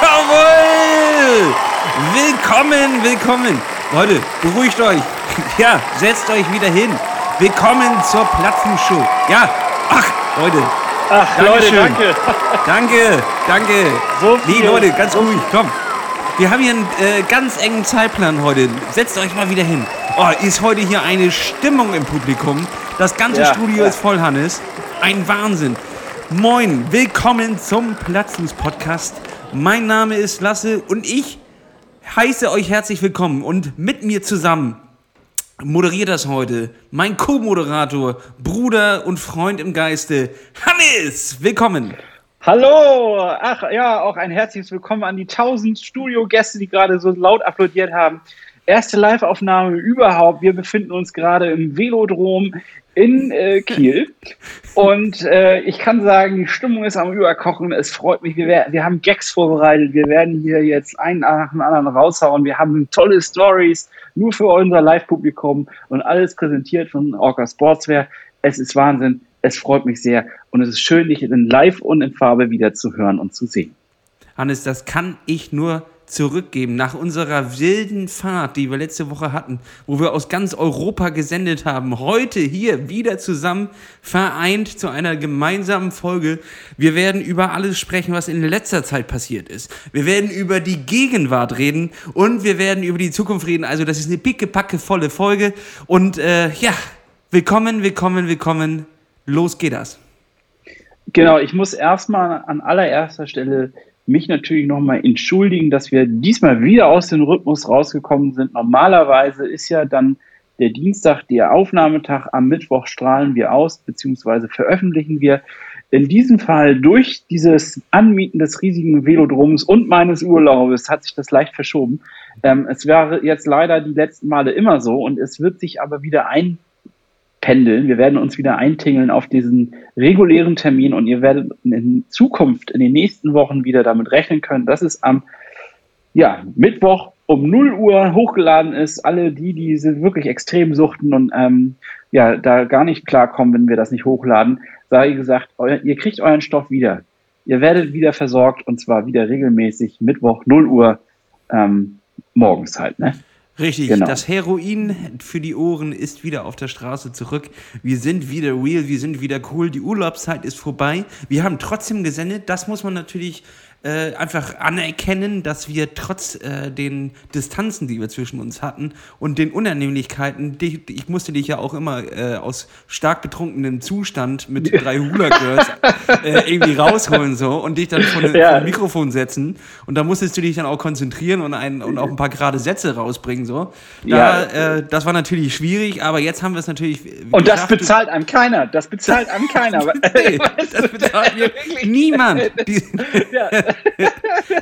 Jawohl! Willkommen, willkommen. Leute, beruhigt euch. Ja, setzt euch wieder hin. Willkommen zur Platzenshow. Ja, ach, Leute. Ach, Dankeschön. Leute, danke. Danke, danke. So nee, Leute, ganz ruhig, komm. Wir haben hier einen äh, ganz engen Zeitplan heute. Setzt euch mal wieder hin. Oh, ist heute hier eine Stimmung im Publikum. Das ganze ja, Studio ja. ist voll, Hannes. Ein Wahnsinn. Moin, willkommen zum Platzfuß-Podcast. Mein Name ist Lasse und ich heiße euch herzlich willkommen. Und mit mir zusammen moderiert das heute mein Co-Moderator, Bruder und Freund im Geiste, Hannes. Willkommen. Hallo! Ach ja, auch ein herzliches Willkommen an die 1000 Studiogäste, die gerade so laut applaudiert haben. Erste Live-Aufnahme überhaupt. Wir befinden uns gerade im Velodrom in äh, Kiel. Und äh, ich kann sagen, die Stimmung ist am Überkochen. Es freut mich. Wir, wir haben Gags vorbereitet. Wir werden hier jetzt einen nach dem anderen raushauen. Wir haben tolle Stories nur für unser Live-Publikum und alles präsentiert von Orca Sportswear. Es ist Wahnsinn. Es freut mich sehr und es ist schön, dich in Live und in Farbe wieder zu hören und zu sehen. Hannes, das kann ich nur zurückgeben nach unserer wilden Fahrt, die wir letzte Woche hatten, wo wir aus ganz Europa gesendet haben. Heute hier wieder zusammen vereint zu einer gemeinsamen Folge. Wir werden über alles sprechen, was in letzter Zeit passiert ist. Wir werden über die Gegenwart reden und wir werden über die Zukunft reden. Also das ist eine pickepacke volle Folge und äh, ja, willkommen, willkommen, willkommen Los geht das. Genau, ich muss erstmal an allererster Stelle mich natürlich nochmal entschuldigen, dass wir diesmal wieder aus dem Rhythmus rausgekommen sind. Normalerweise ist ja dann der Dienstag der Aufnahmetag, am Mittwoch strahlen wir aus bzw. veröffentlichen wir. In diesem Fall durch dieses Anmieten des riesigen Velodroms und meines Urlaubes hat sich das leicht verschoben. Ähm, es wäre jetzt leider die letzten Male immer so und es wird sich aber wieder ein pendeln. Wir werden uns wieder eintingeln auf diesen regulären Termin und ihr werdet in Zukunft, in den nächsten Wochen wieder damit rechnen können, dass es am ja, Mittwoch um 0 Uhr hochgeladen ist. Alle die, die sind wirklich extrem suchten und ähm, ja, da gar nicht klarkommen, wenn wir das nicht hochladen, sei gesagt, euer, ihr kriegt euren Stoff wieder. Ihr werdet wieder versorgt und zwar wieder regelmäßig Mittwoch 0 Uhr ähm, morgens halt. Ne? Richtig, genau. das Heroin für die Ohren ist wieder auf der Straße zurück. Wir sind wieder real, wir sind wieder cool. Die Urlaubszeit ist vorbei. Wir haben trotzdem gesendet. Das muss man natürlich äh, einfach anerkennen, dass wir trotz äh, den Distanzen, die wir zwischen uns hatten und den Unannehmlichkeiten, die, ich musste dich ja auch immer äh, aus stark betrunkenem Zustand mit drei Hula Girls äh, irgendwie rausholen so und dich dann vor, ja. ein Mikrofon setzen und da musstest du dich dann auch konzentrieren und, ein, und auch ein paar gerade Sätze rausbringen so. Da, ja. Äh, das war natürlich schwierig, aber jetzt haben wir es natürlich. Und das bezahlt einem keiner. Das bezahlt einem keiner. nee, das bezahlt mir niemand. Die, ja.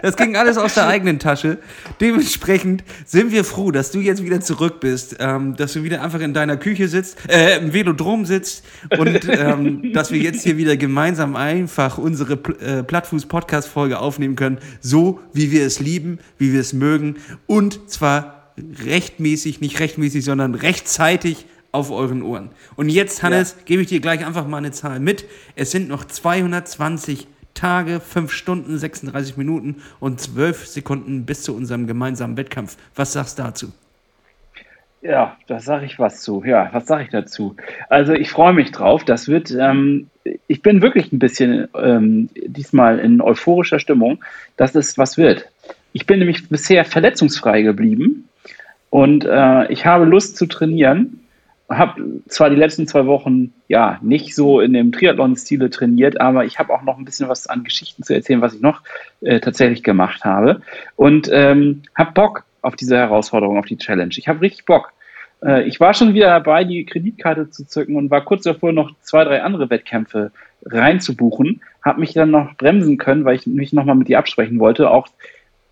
Das ging alles aus der eigenen Tasche. Dementsprechend sind wir froh, dass du jetzt wieder zurück bist, ähm, dass du wieder einfach in deiner Küche sitzt, äh, im Velodrom sitzt und ähm, dass wir jetzt hier wieder gemeinsam einfach unsere äh, Plattfuß-Podcast-Folge aufnehmen können, so wie wir es lieben, wie wir es mögen und zwar rechtmäßig, nicht rechtmäßig, sondern rechtzeitig auf euren Ohren. Und jetzt, Hannes, ja. gebe ich dir gleich einfach mal eine Zahl mit. Es sind noch 220 Tage, 5 Stunden, 36 Minuten und 12 Sekunden bis zu unserem gemeinsamen Wettkampf. Was sagst du dazu? Ja, da sage ich was zu. Ja, was sage ich dazu? Also ich freue mich drauf. Das wird, ähm, ich bin wirklich ein bisschen ähm, diesmal in euphorischer Stimmung, dass es was wird. Ich bin nämlich bisher verletzungsfrei geblieben und äh, ich habe Lust zu trainieren habe zwar die letzten zwei Wochen ja nicht so in dem Triathlon-Stile trainiert, aber ich habe auch noch ein bisschen was an Geschichten zu erzählen, was ich noch äh, tatsächlich gemacht habe und ähm, habe Bock auf diese Herausforderung, auf die Challenge. Ich habe richtig Bock. Äh, ich war schon wieder dabei, die Kreditkarte zu zücken und war kurz davor, noch zwei, drei andere Wettkämpfe reinzubuchen. Habe mich dann noch bremsen können, weil ich mich nochmal mit dir absprechen wollte, auch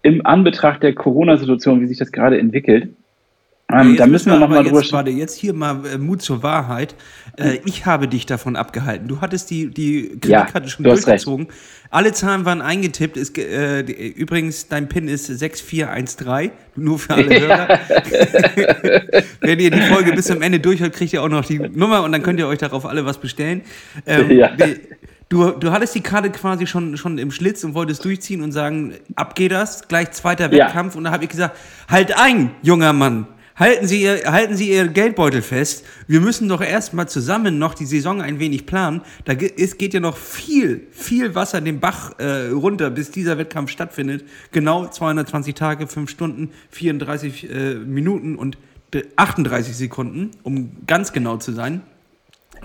im Anbetracht der Corona-Situation, wie sich das gerade entwickelt. Ähm, ja, da müssen wir nochmal drüber sprechen. Warte, jetzt hier mal äh, Mut zur Wahrheit. Äh, ich habe dich davon abgehalten. Du hattest die, die Kreditkarte ja, schon durchgezogen. Recht. Alle Zahlen waren eingetippt. Ist, äh, übrigens, dein PIN ist 6413. Nur für alle Hörer. Wenn ihr die Folge bis zum Ende durchhört, kriegt ihr auch noch die Nummer und dann könnt ihr euch darauf alle was bestellen. Ähm, ja. Du, du hattest die Karte quasi schon, schon im Schlitz und wolltest durchziehen und sagen, ab geht das, gleich zweiter ja. Wettkampf. Und da habe ich gesagt, halt ein, junger Mann. Halten Sie, ihr, halten Sie Ihr Geldbeutel fest. Wir müssen doch erstmal zusammen noch die Saison ein wenig planen. Da geht, geht ja noch viel, viel Wasser den Bach äh, runter, bis dieser Wettkampf stattfindet. Genau 220 Tage, 5 Stunden, 34 äh, Minuten und 38 Sekunden, um ganz genau zu sein.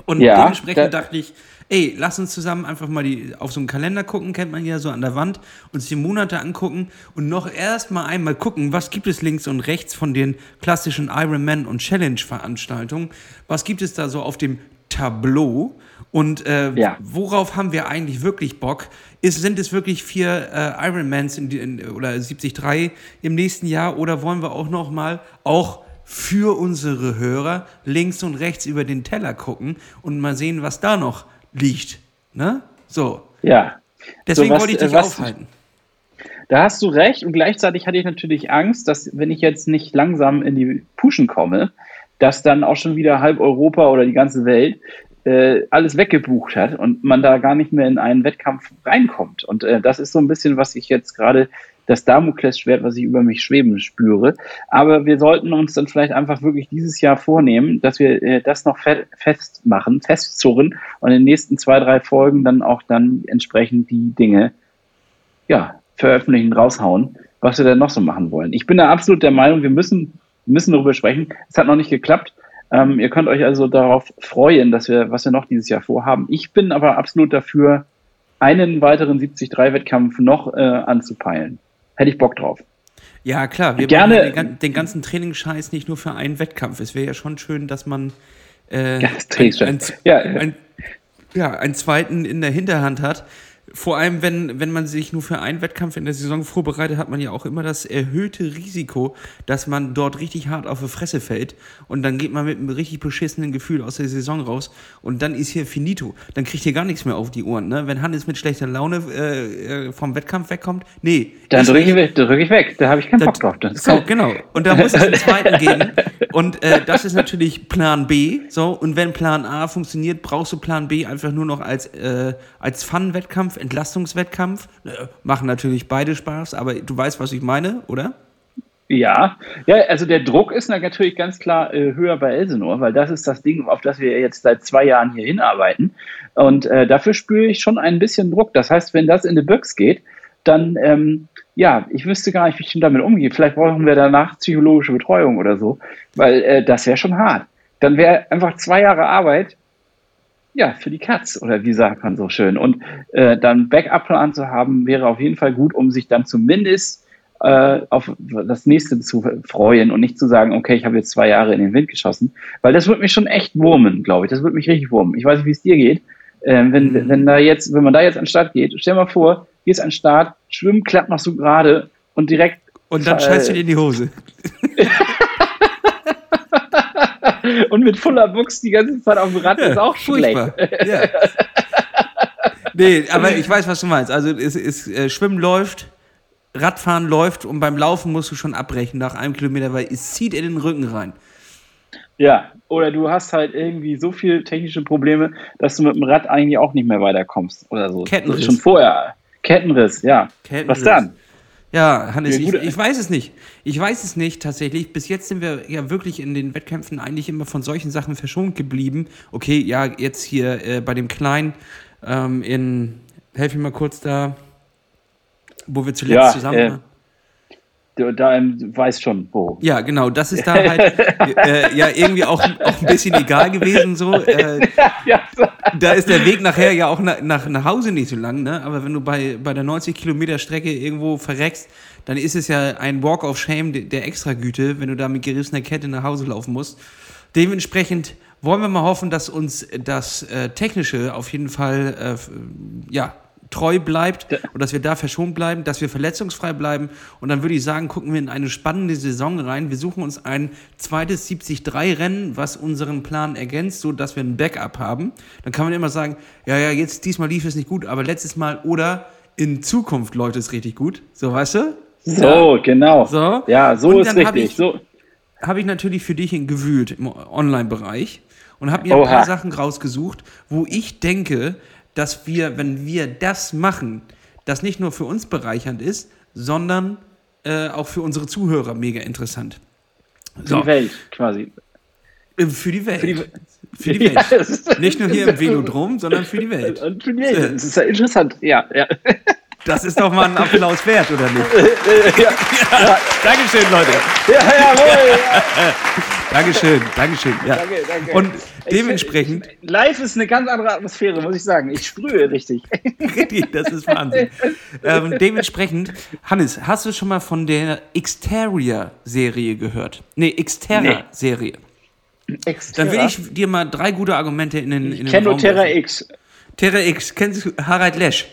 Und ja, dementsprechend dachte ich, ey, lass uns zusammen einfach mal die, auf so einen Kalender gucken, kennt man ja so an der Wand, sich die Monate angucken und noch erst mal einmal gucken, was gibt es links und rechts von den klassischen Ironman und Challenge-Veranstaltungen, was gibt es da so auf dem Tableau und äh, ja. worauf haben wir eigentlich wirklich Bock? Ist, sind es wirklich vier äh, Ironmans in, in, oder 73 im nächsten Jahr oder wollen wir auch noch mal auch für unsere Hörer links und rechts über den Teller gucken und mal sehen, was da noch liegt. Ne? So. Ja. Deswegen so, was, wollte ich dich was, aufhalten. Da hast du recht und gleichzeitig hatte ich natürlich Angst, dass wenn ich jetzt nicht langsam in die Puschen komme, dass dann auch schon wieder halb Europa oder die ganze Welt äh, alles weggebucht hat und man da gar nicht mehr in einen Wettkampf reinkommt. Und äh, das ist so ein bisschen, was ich jetzt gerade das Damoklesschwert, was ich über mich schweben spüre. Aber wir sollten uns dann vielleicht einfach wirklich dieses Jahr vornehmen, dass wir äh, das noch fe festmachen, festzurren und in den nächsten zwei, drei Folgen dann auch dann entsprechend die Dinge ja, veröffentlichen, raushauen, was wir dann noch so machen wollen. Ich bin da absolut der Meinung, wir müssen, müssen darüber sprechen. Es hat noch nicht geklappt. Ähm, ihr könnt euch also darauf freuen, dass wir, was wir noch dieses Jahr vorhaben. Ich bin aber absolut dafür, einen weiteren 73-Wettkampf noch äh, anzupeilen hätte ich Bock drauf. Ja, klar, wir gerne den, den, ganzen Trainingsscheiß nicht nur für einen Wettkampf. Es wäre ja schon schön, dass man äh, ein, ein, ja, ein, ja, einen zweiten in der Hinterhand hat, vor allem, wenn, wenn man sich nur für einen Wettkampf in der Saison vorbereitet, hat man ja auch immer das erhöhte Risiko, dass man dort richtig hart auf die Fresse fällt und dann geht man mit einem richtig beschissenen Gefühl aus der Saison raus und dann ist hier finito. Dann kriegt ihr gar nichts mehr auf die Ohren. Ne? Wenn Hannes mit schlechter Laune äh, äh vom Wettkampf wegkommt, nee. Dann drücke ich, weg, drück ich weg, da habe ich keinen Bock drauf. Das so, genau. Und da muss es einen zweiten geben und äh, das ist natürlich Plan B. So, und wenn Plan A funktioniert, brauchst du Plan B einfach nur noch als, äh, als Fun-Wettkampf Entlastungswettkampf. Äh, machen natürlich beide Spaß, aber du weißt, was ich meine, oder? Ja, ja, also der Druck ist natürlich ganz klar äh, höher bei Elsenor, weil das ist das Ding, auf das wir jetzt seit zwei Jahren hier hinarbeiten. Und äh, dafür spüre ich schon ein bisschen Druck. Das heißt, wenn das in die Büchs geht, dann, ähm, ja, ich wüsste gar nicht, wie ich damit umgehe. Vielleicht brauchen wir danach psychologische Betreuung oder so, weil äh, das wäre schon hart. Dann wäre einfach zwei Jahre Arbeit ja, für die Katz oder wie sagt man so schön. Und äh, dann Backup-Plan zu haben, wäre auf jeden Fall gut, um sich dann zumindest äh, auf das nächste zu freuen und nicht zu sagen, okay, ich habe jetzt zwei Jahre in den Wind geschossen, weil das wird mich schon echt wurmen, glaube ich. Das wird mich richtig wurmen. Ich weiß nicht, wie es dir geht. Äh, wenn, mhm. wenn da jetzt, wenn man da jetzt an den Start geht, stell mal vor, gehst an den Start, Schwimmen klappt noch so gerade und direkt. Und dann scheißt du dir in die Hose. und mit voller Buchs die ganze Zeit auf dem Rad ja, ist auch furchtbar. schlecht. Ja. nee, aber ich weiß, was du meinst. Also es ist, äh, Schwimmen läuft, Radfahren läuft und beim Laufen musst du schon abbrechen nach einem Kilometer, weil es zieht in den Rücken rein. Ja, oder du hast halt irgendwie so viele technische Probleme, dass du mit dem Rad eigentlich auch nicht mehr weiterkommst oder so. Kettenriss. Schon vorher. Kettenriss, ja. Kettenriss. Was dann? Ja, Hannes, ich, ich, weiß es nicht. Ich weiß es nicht tatsächlich. Bis jetzt sind wir ja wirklich in den Wettkämpfen eigentlich immer von solchen Sachen verschont geblieben. Okay, ja, jetzt hier äh, bei dem Kleinen ähm, in, helf mir mal kurz da, wo wir zuletzt ja, zusammen äh, waren da weiß schon wo. Ja, genau, das ist da halt äh, ja irgendwie auch, auch ein bisschen egal gewesen so. Äh, ja, so. Da ist der Weg nachher ja auch nach, nach, nach Hause nicht so lang, ne? Aber wenn du bei, bei der 90 Kilometer Strecke irgendwo verreckst, dann ist es ja ein Walk of Shame der, Extragüte, wenn du da mit gerissener Kette nach Hause laufen musst. Dementsprechend wollen wir mal hoffen, dass uns das äh, Technische auf jeden Fall äh, ja, treu bleibt und dass wir da verschont bleiben, dass wir verletzungsfrei bleiben. Und dann würde ich sagen, gucken wir in eine spannende Saison rein. Wir suchen uns ein zweites 73-Rennen, was unseren Plan ergänzt, so dass wir ein Backup haben. Dann kann man immer sagen, ja, ja, jetzt diesmal lief es nicht gut, aber letztes Mal oder in Zukunft läuft es richtig gut. So, weißt du? So, ja. genau. So. Ja, so ist richtig. Hab ich, so. Habe ich natürlich für dich gewühlt im Online-Bereich und habe mir Oha. ein paar Sachen rausgesucht, wo ich denke, dass wir, wenn wir das machen, das nicht nur für uns bereichernd ist, sondern äh, auch für unsere Zuhörer mega interessant. So. Für die Welt quasi. Äh, für die Welt. Für die, für die Welt. Ja, Nicht nur hier im Velodrom, sondern für die Welt. Für die Welt. Das ist ja interessant, ja. ja. Das ist doch mal ein Applaus wert, oder nicht? ja. ja. Dankeschön, Leute. Ja, jawohl. Ja. Dankeschön, Dankeschön. Ja. Danke, danke. Und dementsprechend. Ich, live ist eine ganz andere Atmosphäre, muss ich sagen. Ich sprühe richtig. richtig, das ist Wahnsinn. ähm, dementsprechend, Hannes, hast du schon mal von der Exterior-Serie gehört? Nee, Xterra-Serie. Nee. Dann will ich dir mal drei gute Argumente in den, in den Raum Terra X. Terra X, kennst du Harald Lesch?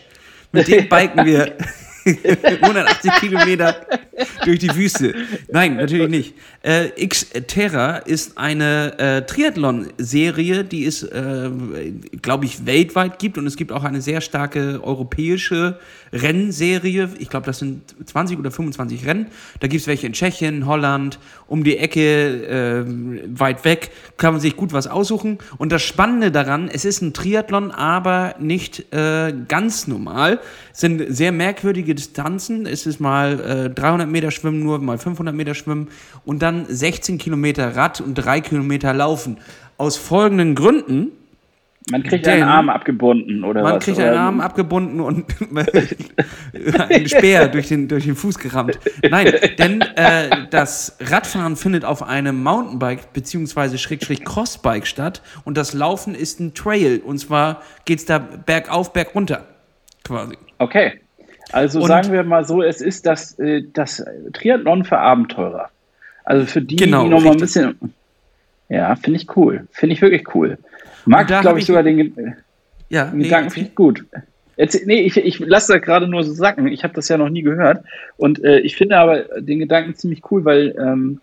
Mit dem biken wir 180 Kilometer durch die Wüste. Nein, natürlich nicht. Äh, X-Terra ist eine äh, Triathlon-Serie, die es, äh, glaube ich, weltweit gibt. Und es gibt auch eine sehr starke europäische Rennserie. Ich glaube, das sind 20 oder 25 Rennen. Da gibt es welche in Tschechien, Holland, um die Ecke, äh, weit weg. Kann man sich gut was aussuchen. Und das Spannende daran, es ist ein Triathlon, aber nicht äh, ganz normal. Es sind sehr merkwürdige Distanzen. Es ist mal 300 äh, Meter Schwimmen nur, mal 500 Meter Schwimmen und dann 16 Kilometer Rad und 3 Kilometer Laufen. Aus folgenden Gründen man kriegt Denn einen Arm abgebunden oder man was? Man kriegt einen Arm abgebunden und einen Speer durch den, durch den Fuß gerammt. Nein, denn äh, das Radfahren findet auf einem Mountainbike bzw. Schrägstrich Crossbike statt und das Laufen ist ein Trail und zwar geht es da bergauf, bergunter quasi. Okay, also und sagen wir mal so, es ist das, äh, das Triathlon für Abenteurer. Also für die, genau, die nochmal ein bisschen... Ja, finde ich cool. Finde ich wirklich cool. Mag, glaube ich, sogar den, ja, nee, Gedanken finde ich gut. Jetzt, nee, ich, ich lasse das gerade nur so sacken. Ich habe das ja noch nie gehört. Und äh, ich finde aber den Gedanken ziemlich cool, weil ähm,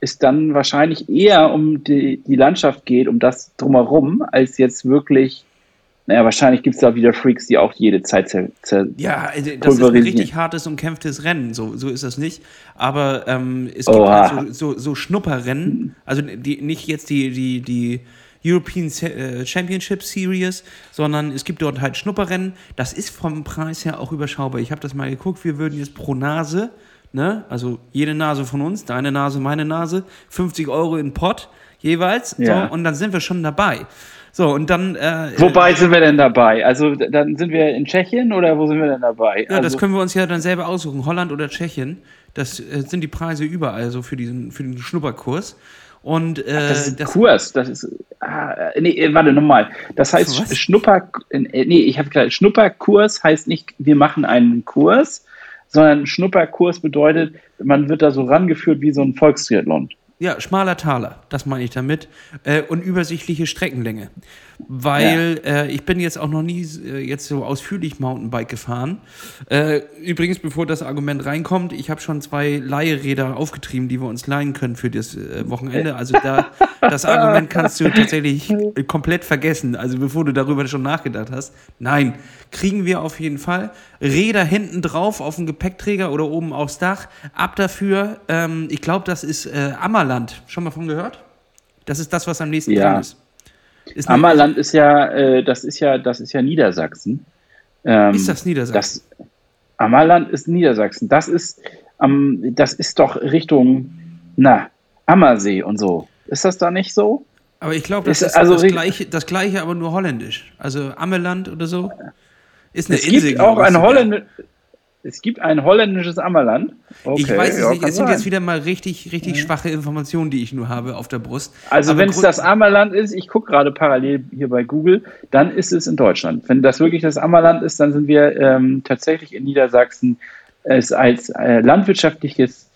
es dann wahrscheinlich eher um die, die Landschaft geht, um das drumherum, als jetzt wirklich. Naja, wahrscheinlich gibt es da wieder Freaks, die auch jede Zeit zer, zer Ja, also das ist ein richtig hartes, umkämpftes Rennen. So, so ist das nicht. Aber ähm, es gibt halt so, so, so Schnupperrennen. Also die, nicht jetzt die, die, die European äh, Championship Series, sondern es gibt dort halt Schnupperrennen. Das ist vom Preis her auch überschaubar. Ich habe das mal geguckt, wir würden jetzt pro Nase, ne, also jede Nase von uns, deine Nase, meine Nase, 50 Euro in Pott jeweils. Ja. So, und dann sind wir schon dabei. So, und dann. Äh, Wobei sind wir denn dabei? Also, dann sind wir in Tschechien oder wo sind wir denn dabei? Ja, also, das können wir uns ja dann selber aussuchen. Holland oder Tschechien. Das äh, sind die Preise überall so für diesen, für den Schnupperkurs. Und, äh, Ach, das ist ein Kurs, das ist. Ah, nee, äh, warte nochmal. Das heißt Was? Schnupper. Äh, nee, ich habe gesagt, Schnupperkurs heißt nicht, wir machen einen Kurs, sondern Schnupperkurs bedeutet, man wird da so rangeführt wie so ein Volkstriathlon. Ja, schmaler Taler, das meine ich damit. Äh, und übersichtliche Streckenlänge. Weil ja. äh, ich bin jetzt auch noch nie äh, jetzt so ausführlich Mountainbike gefahren. Äh, übrigens, bevor das Argument reinkommt, ich habe schon zwei Leihräder aufgetrieben, die wir uns leihen können für das äh, Wochenende. Also da, das Argument kannst du tatsächlich komplett vergessen. Also bevor du darüber schon nachgedacht hast. Nein, kriegen wir auf jeden Fall. Räder hinten drauf auf dem Gepäckträger oder oben aufs Dach. Ab dafür. Ähm, ich glaube, das ist äh, Ammerland. Schon mal von gehört? Das ist das, was am nächsten ja. dran ist. Ist Ammerland ist ja, äh, das ist ja, das ist ja Niedersachsen. Ähm, ist das Niedersachsen? Das, Ammerland ist Niedersachsen. Das ist, ähm, das ist doch Richtung, na, Ammersee und so. Ist das da nicht so? Aber ich glaube, das ist, ist also das, gleiche, das gleiche, aber nur holländisch. Also Ammerland oder so. Ist eine es Insel. Gibt auch ein Holländ es gibt ein holländisches Ammerland. Okay, ich weiß es ja, nicht. Es sind sein. jetzt wieder mal richtig, richtig schwache Informationen, die ich nur habe auf der Brust. Also wenn es das Ammerland ist, ich gucke gerade parallel hier bei Google, dann ist es in Deutschland. Wenn das wirklich das Ammerland ist, dann sind wir ähm, tatsächlich in Niedersachsen es als äh, landwirtschaftliches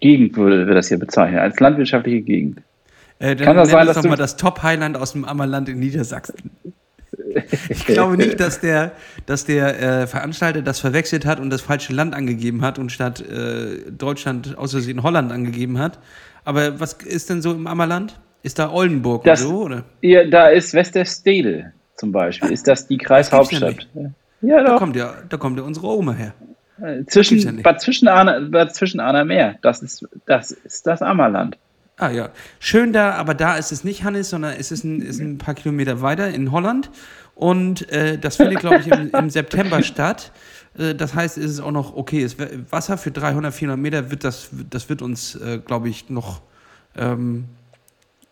Gegend würde wir das hier bezeichnen, als landwirtschaftliche Gegend. Äh, Kann das sein, dass doch mal das Top-Highland aus dem Ammerland in Niedersachsen. Ich glaube nicht, dass der, dass der äh, Veranstalter das verwechselt hat und das falsche Land angegeben hat und statt äh, Deutschland aus Versehen Holland angegeben hat. Aber was ist denn so im Ammerland? Ist da Oldenburg das, oder so? Oder? Ja, da ist Westerstede zum Beispiel. Ist das die Kreishauptstadt? Ja, doch. Da kommt ja, da kommt ja unsere Oma her. Zwischen, ja Bad Zwischenahner, Bad Zwischenahner Meer. Das ist, das ist das Ammerland. Ah ja, schön da, aber da ist es nicht Hannes, sondern es ist ein, ist ein paar Kilometer weiter in Holland. Und äh, das findet, glaube ich, im, im September statt. Äh, das heißt, es ist auch noch okay. Es, Wasser für 300, 400 Meter wird das, das wird uns, äh, glaube ich, noch ähm,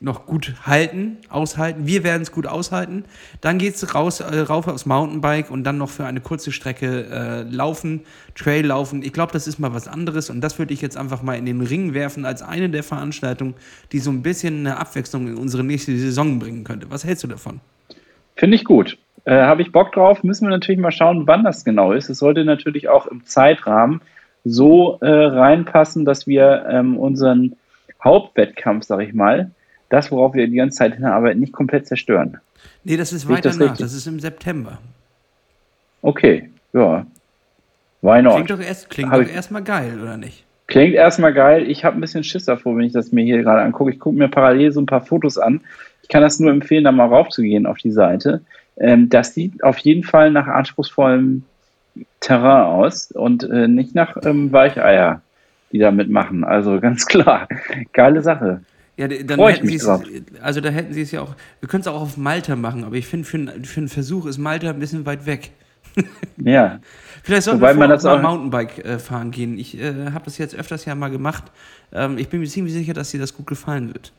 noch gut halten, aushalten. Wir werden es gut aushalten. Dann geht es raus, äh, rauf aufs Mountainbike und dann noch für eine kurze Strecke äh, laufen, Trail laufen. Ich glaube, das ist mal was anderes und das würde ich jetzt einfach mal in den Ring werfen als eine der Veranstaltungen, die so ein bisschen eine Abwechslung in unsere nächste Saison bringen könnte. Was hältst du davon? Finde ich gut. Äh, Habe ich Bock drauf. Müssen wir natürlich mal schauen, wann das genau ist. Es sollte natürlich auch im Zeitrahmen so äh, reinpassen, dass wir ähm, unseren Hauptwettkampf, sag ich mal, das, worauf wir die ganze Zeit hinarbeiten, nicht komplett zerstören. Nee, das ist weiter das nach. Das ist im September. Okay, ja. Why not? Klingt doch, erst, klingt doch erstmal geil, oder nicht? Klingt erstmal geil. Ich habe ein bisschen Schiss davor, wenn ich das mir hier gerade angucke. Ich gucke mir parallel so ein paar Fotos an. Ich kann das nur empfehlen, da mal raufzugehen auf die Seite. Ähm, das sieht auf jeden Fall nach anspruchsvollem Terrain aus und äh, nicht nach ähm, Weicheier, die da mitmachen. Also ganz klar, geile Sache. Ja, dann Freu hätten sie es, also da hätten sie es ja auch, wir können es auch auf Malta machen, aber ich finde, für, für einen Versuch ist Malta ein bisschen weit weg. ja. Vielleicht sollten Wobei wir man mal Mountainbike äh, fahren gehen. Ich äh, habe das jetzt öfters ja mal gemacht. Ähm, ich bin mir ziemlich sicher, dass dir das gut gefallen wird.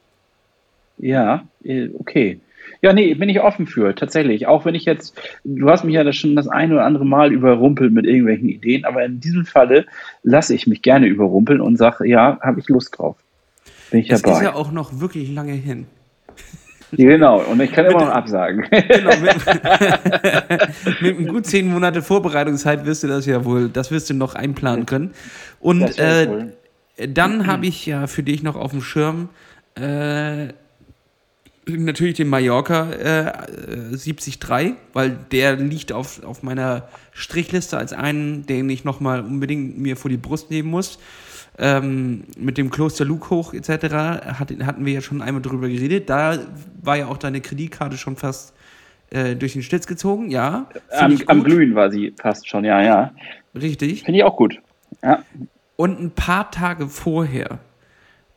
Ja, äh, okay. Ja, nee, bin ich offen für, tatsächlich. Auch wenn ich jetzt, du hast mich ja das schon das eine oder andere Mal überrumpelt mit irgendwelchen Ideen, aber in diesem Falle lasse ich mich gerne überrumpeln und sage, ja, habe ich Lust drauf. Bin ich das dabei. ist ja auch noch wirklich lange hin. Genau, und ich kann immer noch absagen. Genau, mit, mit gut zehn Monate Vorbereitungszeit wirst du das ja wohl, das wirst du noch einplanen können. Und äh, dann habe ich ja für dich noch auf dem Schirm äh, natürlich den Mallorca äh, 73, weil der liegt auf, auf meiner Strichliste als einen, den ich nochmal unbedingt mir vor die Brust nehmen muss ähm, mit dem Kloster Luke etc. Hat, hatten wir ja schon einmal drüber geredet. Da war ja auch deine Kreditkarte schon fast äh, durch den Schlitz gezogen, ja. Am, am, Glühen war sie fast schon, ja, ja. Richtig. Finde ich auch gut. Ja. Und ein paar Tage vorher,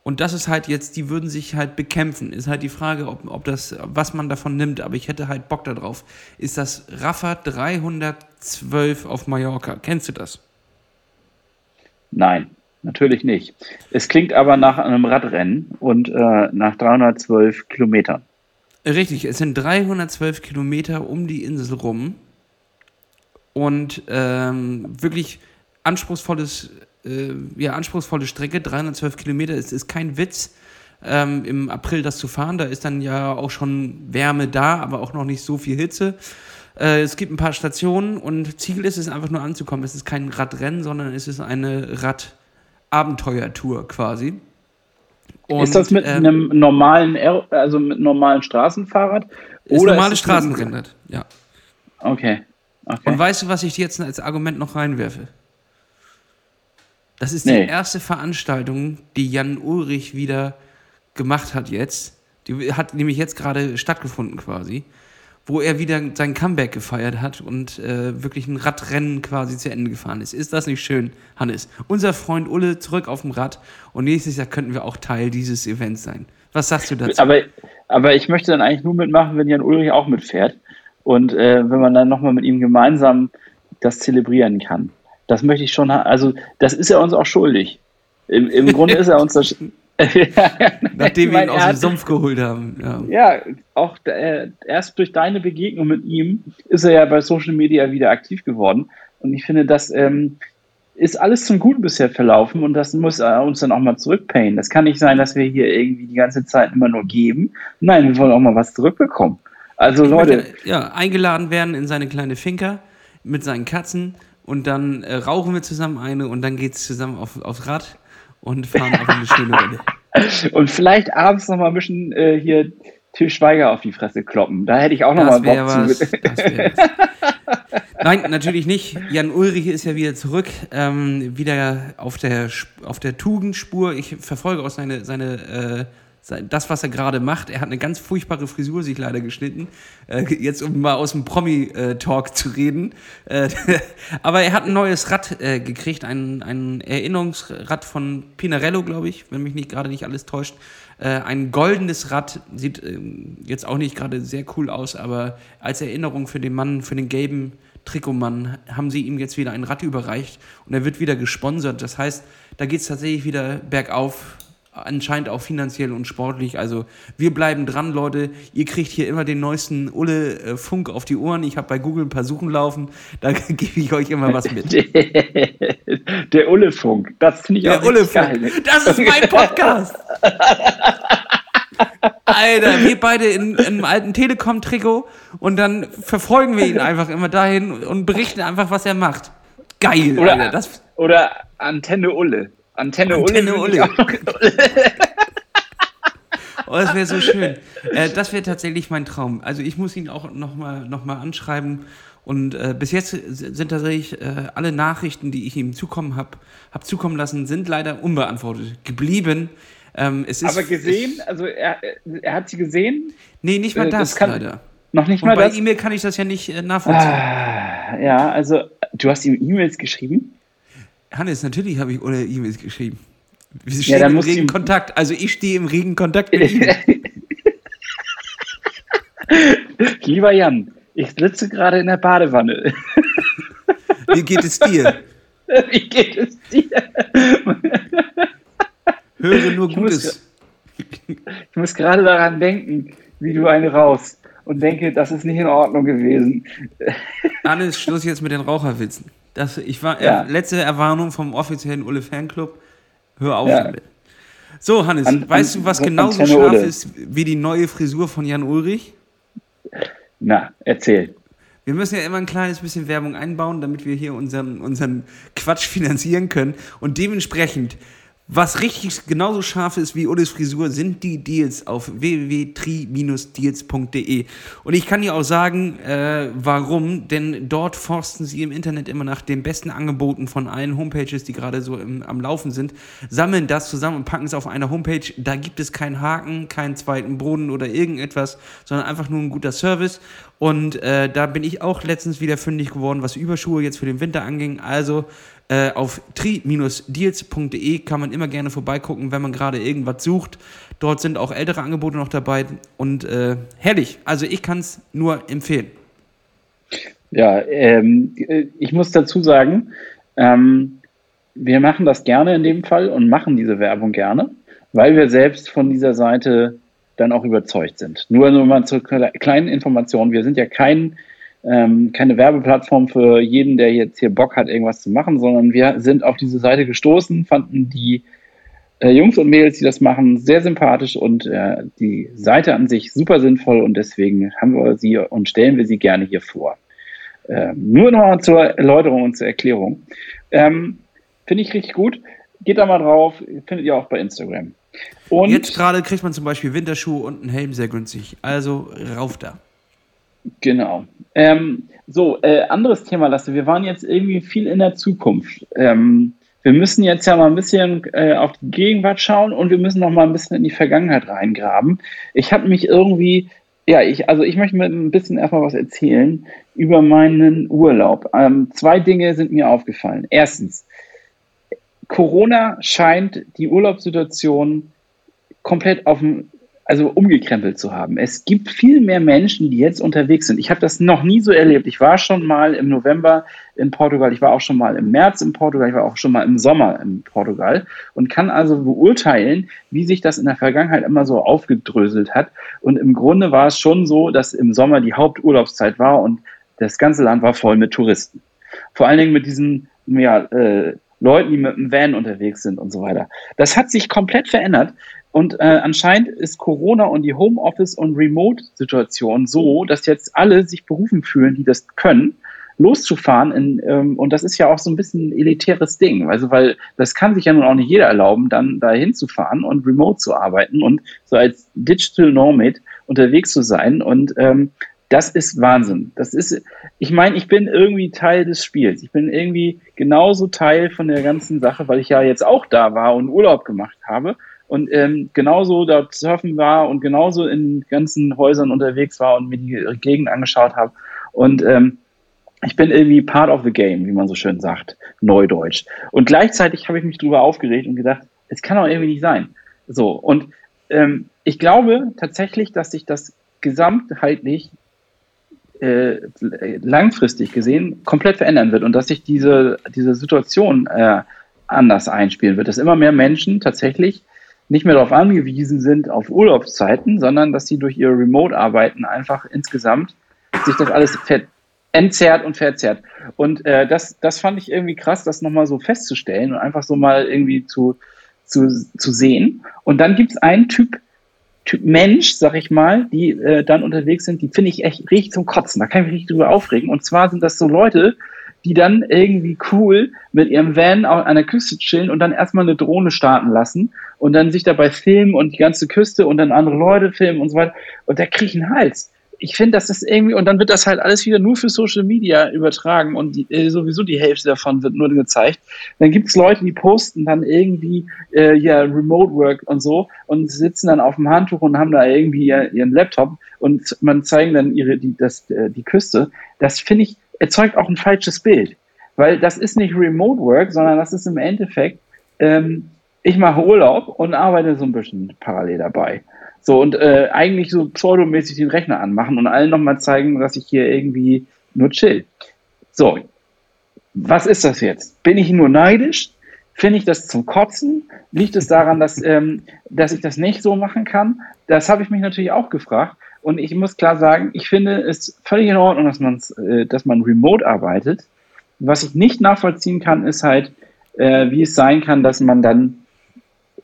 und das ist halt jetzt, die würden sich halt bekämpfen, ist halt die Frage, ob, ob das, was man davon nimmt, aber ich hätte halt Bock darauf, ist das Rafa 312 auf Mallorca. Kennst du das? Nein. Natürlich nicht. Es klingt aber nach einem Radrennen und äh, nach 312 Kilometern. Richtig, es sind 312 Kilometer um die Insel rum und ähm, wirklich anspruchsvolles, äh, ja, anspruchsvolle Strecke, 312 Kilometer, es ist kein Witz. Ähm, im April das zu fahren, da ist dann ja auch schon Wärme da, aber auch noch nicht so viel Hitze. Äh, es gibt ein paar Stationen und Ziel ist es einfach nur anzukommen. Es ist kein Radrennen, sondern es ist eine Rad- Abenteuertour quasi. Und, ist das mit ähm, einem normalen, also mit normalen Straßenfahrrad? Ist oder normales Straßenrennen, ja. Okay. okay. Und weißt du, was ich jetzt als Argument noch reinwerfe? Das ist nee. die erste Veranstaltung, die Jan Ulrich wieder gemacht hat jetzt. Die hat nämlich jetzt gerade stattgefunden quasi wo er wieder sein Comeback gefeiert hat und äh, wirklich ein Radrennen quasi zu Ende gefahren ist. Ist das nicht schön, Hannes? Unser Freund Ulle zurück auf dem Rad und nächstes Jahr könnten wir auch Teil dieses Events sein. Was sagst du dazu? Aber, aber ich möchte dann eigentlich nur mitmachen, wenn Jan Ulrich auch mitfährt und äh, wenn man dann nochmal mit ihm gemeinsam das zelebrieren kann. Das möchte ich schon, also das ist er uns auch schuldig. Im, im Grunde ist er uns das, Nachdem wir ihn aus dem Sumpf geholt haben. Ja, ja auch äh, erst durch deine Begegnung mit ihm ist er ja bei Social Media wieder aktiv geworden. Und ich finde, das ähm, ist alles zum Guten bisher verlaufen und das muss äh, uns dann auch mal zurückpayen. Das kann nicht sein, dass wir hier irgendwie die ganze Zeit immer nur geben. Nein, wir wollen auch mal was zurückbekommen. Also ich Leute. Möchte, ja, eingeladen werden in seine kleine Finca mit seinen Katzen und dann äh, rauchen wir zusammen eine und dann geht es zusammen auf, aufs Rad und fahren auf eine schöne Runde. Und vielleicht abends noch mal ein bisschen äh, hier Til Schweiger auf die Fresse kloppen. Da hätte ich auch noch das mal Bock was, zu. Nein, natürlich nicht. Jan Ulrich ist ja wieder zurück, ähm, wieder auf der, auf der Tugendspur. Ich verfolge auch seine, seine, äh, das, was er gerade macht. Er hat eine ganz furchtbare Frisur sich leider geschnitten. Äh, jetzt, um mal aus dem Promi-Talk zu reden. Äh, aber er hat ein neues Rad äh, gekriegt, ein, ein Erinnerungsrad von Pinarello, glaube ich, wenn mich nicht gerade nicht alles täuscht. Äh, ein goldenes Rad, sieht ähm, jetzt auch nicht gerade sehr cool aus, aber als Erinnerung für den Mann, für den gelben Trikotmann, haben sie ihm jetzt wieder ein Rad überreicht und er wird wieder gesponsert. Das heißt, da geht es tatsächlich wieder bergauf anscheinend auch finanziell und sportlich. Also wir bleiben dran, Leute. Ihr kriegt hier immer den neuesten Ulle äh, Funk auf die Ohren. Ich habe bei Google ein paar Suchen laufen. Da gebe ich euch immer was mit. Der Ulle Funk, das finde ich Der auch Ulle Funk. Geil. Das ist mein Podcast. Alter, wir beide in, in einem alten Telekom-Trikot und dann verfolgen wir ihn einfach immer dahin und berichten einfach, was er macht. Geil, oder, Alter. Das, oder Antenne Ulle. Antenne, Antenne Uli. oh, das wäre so schön. Äh, das wäre tatsächlich mein Traum. Also ich muss ihn auch nochmal noch mal anschreiben. Und äh, bis jetzt sind tatsächlich äh, alle Nachrichten, die ich ihm zukommen habe, hab zukommen lassen, sind leider unbeantwortet geblieben. Ähm, Aber gesehen? Ich, also er, er hat sie gesehen? Nee, nicht mal äh, das, das kann, leider. Noch nicht Und mal bei E-Mail kann ich das ja nicht äh, nachvollziehen. Ah, ja, also du hast ihm E-Mails geschrieben? Hannes, natürlich habe ich ohne E-Mails geschrieben. Wir stehen ja, im regen Kontakt. Also ich stehe im regen Kontakt mit ihm. Lieber Jan, ich sitze gerade in der Badewanne. Wie geht es dir? Wie geht es dir? Höre nur Gutes. Ich muss, ich muss gerade daran denken, wie du eine raus und denke, das ist nicht in Ordnung gewesen. Hannes, Schluss jetzt mit den Raucherwitzen. Das, ich war, ja. äh, letzte Erwarnung vom offiziellen Ulle Fanclub. Hör auf ja. damit. So, Hannes, an, weißt an, du, was genauso scharf Ulle. ist wie die neue Frisur von Jan Ulrich? Na, erzähl. Wir müssen ja immer ein kleines bisschen Werbung einbauen, damit wir hier unseren, unseren Quatsch finanzieren können. Und dementsprechend was richtig genauso scharf ist wie Ulles Frisur, sind die Deals auf www.tri-deals.de. Und ich kann dir auch sagen, äh, warum, denn dort forsten sie im Internet immer nach den besten Angeboten von allen Homepages, die gerade so im, am Laufen sind, sammeln das zusammen und packen es auf einer Homepage. Da gibt es keinen Haken, keinen zweiten Boden oder irgendetwas, sondern einfach nur ein guter Service. Und äh, da bin ich auch letztens wieder fündig geworden, was Überschuhe jetzt für den Winter anging. Also äh, auf tri-deals.de kann man immer gerne vorbeigucken, wenn man gerade irgendwas sucht. Dort sind auch ältere Angebote noch dabei und äh, herrlich. Also ich kann es nur empfehlen. Ja, ähm, ich muss dazu sagen, ähm, wir machen das gerne in dem Fall und machen diese Werbung gerne, weil wir selbst von dieser Seite dann auch überzeugt sind. Nur, mal zur kleinen Information, wir sind ja kein ähm, keine Werbeplattform für jeden, der jetzt hier Bock hat, irgendwas zu machen, sondern wir sind auf diese Seite gestoßen, fanden die äh, Jungs und Mädels, die das machen, sehr sympathisch und äh, die Seite an sich super sinnvoll und deswegen haben wir sie und stellen wir sie gerne hier vor. Ähm, nur noch zur Erläuterung und zur Erklärung. Ähm, Finde ich richtig gut. Geht da mal drauf, findet ihr auch bei Instagram. Und Jetzt gerade kriegt man zum Beispiel Winterschuhe und einen Helm sehr günstig. Also rauf da. Genau. Ähm, so, äh, anderes Thema, Lasse. Wir waren jetzt irgendwie viel in der Zukunft. Ähm, wir müssen jetzt ja mal ein bisschen äh, auf die Gegenwart schauen und wir müssen noch mal ein bisschen in die Vergangenheit reingraben. Ich habe mich irgendwie, ja, ich, also ich möchte mir ein bisschen erstmal was erzählen über meinen Urlaub. Ähm, zwei Dinge sind mir aufgefallen. Erstens, Corona scheint die Urlaubssituation komplett auf dem also umgekrempelt zu haben. Es gibt viel mehr Menschen, die jetzt unterwegs sind. Ich habe das noch nie so erlebt. Ich war schon mal im November in Portugal, ich war auch schon mal im März in Portugal, ich war auch schon mal im Sommer in Portugal und kann also beurteilen, wie sich das in der Vergangenheit immer so aufgedröselt hat. Und im Grunde war es schon so, dass im Sommer die Haupturlaubszeit war und das ganze Land war voll mit Touristen. Vor allen Dingen mit diesen ja, äh, Leuten, die mit dem Van unterwegs sind und so weiter. Das hat sich komplett verändert. Und äh, anscheinend ist Corona und die Homeoffice- und Remote-Situation so, dass jetzt alle sich berufen fühlen, die das können, loszufahren. In, ähm, und das ist ja auch so ein bisschen ein elitäres Ding. Also, weil das kann sich ja nun auch nicht jeder erlauben, dann da hinzufahren und remote zu arbeiten und so als Digital Nomad unterwegs zu sein. Und ähm, das ist Wahnsinn. Das ist, ich meine, ich bin irgendwie Teil des Spiels. Ich bin irgendwie genauso Teil von der ganzen Sache, weil ich ja jetzt auch da war und Urlaub gemacht habe und ähm, genauso dort surfen war und genauso in ganzen Häusern unterwegs war und mir die Gegend angeschaut habe. Und ähm, ich bin irgendwie part of the game, wie man so schön sagt, neudeutsch. Und gleichzeitig habe ich mich darüber aufgeregt und gedacht, es kann doch irgendwie nicht sein. So, und ähm, ich glaube tatsächlich, dass sich das gesamtheitlich äh, langfristig gesehen komplett verändern wird und dass sich diese, diese Situation äh, anders einspielen wird, dass immer mehr Menschen tatsächlich nicht mehr darauf angewiesen sind auf Urlaubszeiten, sondern dass sie durch ihre Remote-Arbeiten einfach insgesamt sich das alles entzerrt und verzerrt. Und äh, das, das fand ich irgendwie krass, das nochmal so festzustellen und einfach so mal irgendwie zu, zu, zu sehen. Und dann gibt es einen Typ, Typ Mensch, sag ich mal, die äh, dann unterwegs sind, die finde ich echt richtig zum Kotzen. Da kann ich mich richtig drüber aufregen. Und zwar sind das so Leute, die dann irgendwie cool mit ihrem Van an der Küste chillen und dann erstmal eine Drohne starten lassen und dann sich dabei filmen und die ganze Küste und dann andere Leute filmen und so weiter. Und da kriege ich einen Hals ich finde, das ist irgendwie, und dann wird das halt alles wieder nur für Social Media übertragen und die, äh, sowieso die Hälfte davon wird nur gezeigt. Dann gibt es Leute, die posten dann irgendwie äh, ja Remote Work und so und sitzen dann auf dem Handtuch und haben da irgendwie ihren Laptop und man zeigen dann ihre die, das, äh, die Küste. Das finde ich erzeugt auch ein falsches Bild, weil das ist nicht Remote Work, sondern das ist im Endeffekt ähm, ich mache Urlaub und arbeite so ein bisschen parallel dabei. So, und äh, eigentlich so pseudomäßig den Rechner anmachen und allen nochmal zeigen, dass ich hier irgendwie nur chill. So, was ist das jetzt? Bin ich nur neidisch? Finde ich das zum Kotzen? Liegt es daran, dass, ähm, dass ich das nicht so machen kann? Das habe ich mich natürlich auch gefragt. Und ich muss klar sagen, ich finde es völlig in Ordnung, dass, man's, äh, dass man remote arbeitet. Was ich nicht nachvollziehen kann, ist halt, äh, wie es sein kann, dass man dann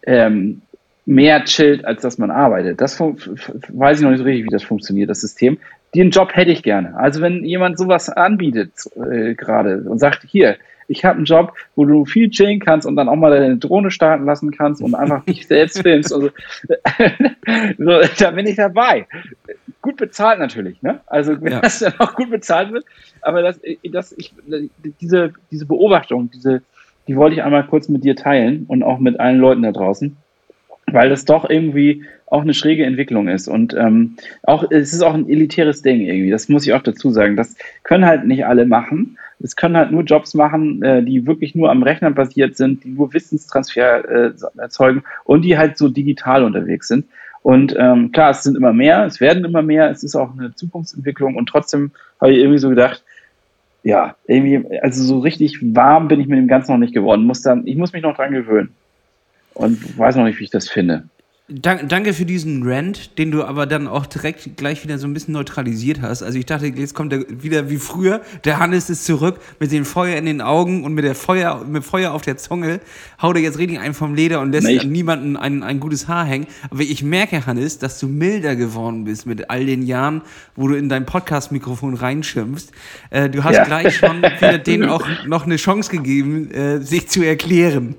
ähm, mehr chillt, als dass man arbeitet. Das weiß ich noch nicht so richtig, wie das funktioniert, das System. Den Job hätte ich gerne. Also wenn jemand sowas anbietet äh, gerade und sagt, hier, ich habe einen Job, wo du viel chillen kannst und dann auch mal deine Drohne starten lassen kannst und einfach dich selbst filmst. Also, so, da bin ich dabei. Gut bezahlt natürlich, ne? Also wenn ja. das dann auch gut bezahlt wird. Aber das, das, ich, diese, diese Beobachtung, diese, die wollte ich einmal kurz mit dir teilen und auch mit allen Leuten da draußen weil das doch irgendwie auch eine schräge Entwicklung ist. Und ähm, auch es ist auch ein elitäres Ding irgendwie, das muss ich auch dazu sagen. Das können halt nicht alle machen. Es können halt nur Jobs machen, äh, die wirklich nur am Rechner basiert sind, die nur Wissenstransfer äh, erzeugen und die halt so digital unterwegs sind. Und ähm, klar, es sind immer mehr, es werden immer mehr, es ist auch eine Zukunftsentwicklung und trotzdem habe ich irgendwie so gedacht, ja, irgendwie, also so richtig warm bin ich mit dem Ganzen noch nicht geworden. Muss dann, ich muss mich noch dran gewöhnen und weiß noch nicht, wie ich das finde. Dank, danke für diesen Rant, den du aber dann auch direkt gleich wieder so ein bisschen neutralisiert hast. Also ich dachte, jetzt kommt er wieder wie früher. Der Hannes ist zurück mit dem Feuer in den Augen und mit der Feuer, mit Feuer auf der Zunge. Haut er jetzt richtig einen vom Leder und lässt nee, niemanden ein, ein gutes Haar hängen. Aber ich merke, Hannes, dass du milder geworden bist mit all den Jahren, wo du in dein Podcast-Mikrofon reinschimpfst. Äh, du hast ja. gleich schon wieder denen auch noch eine Chance gegeben, äh, sich zu erklären.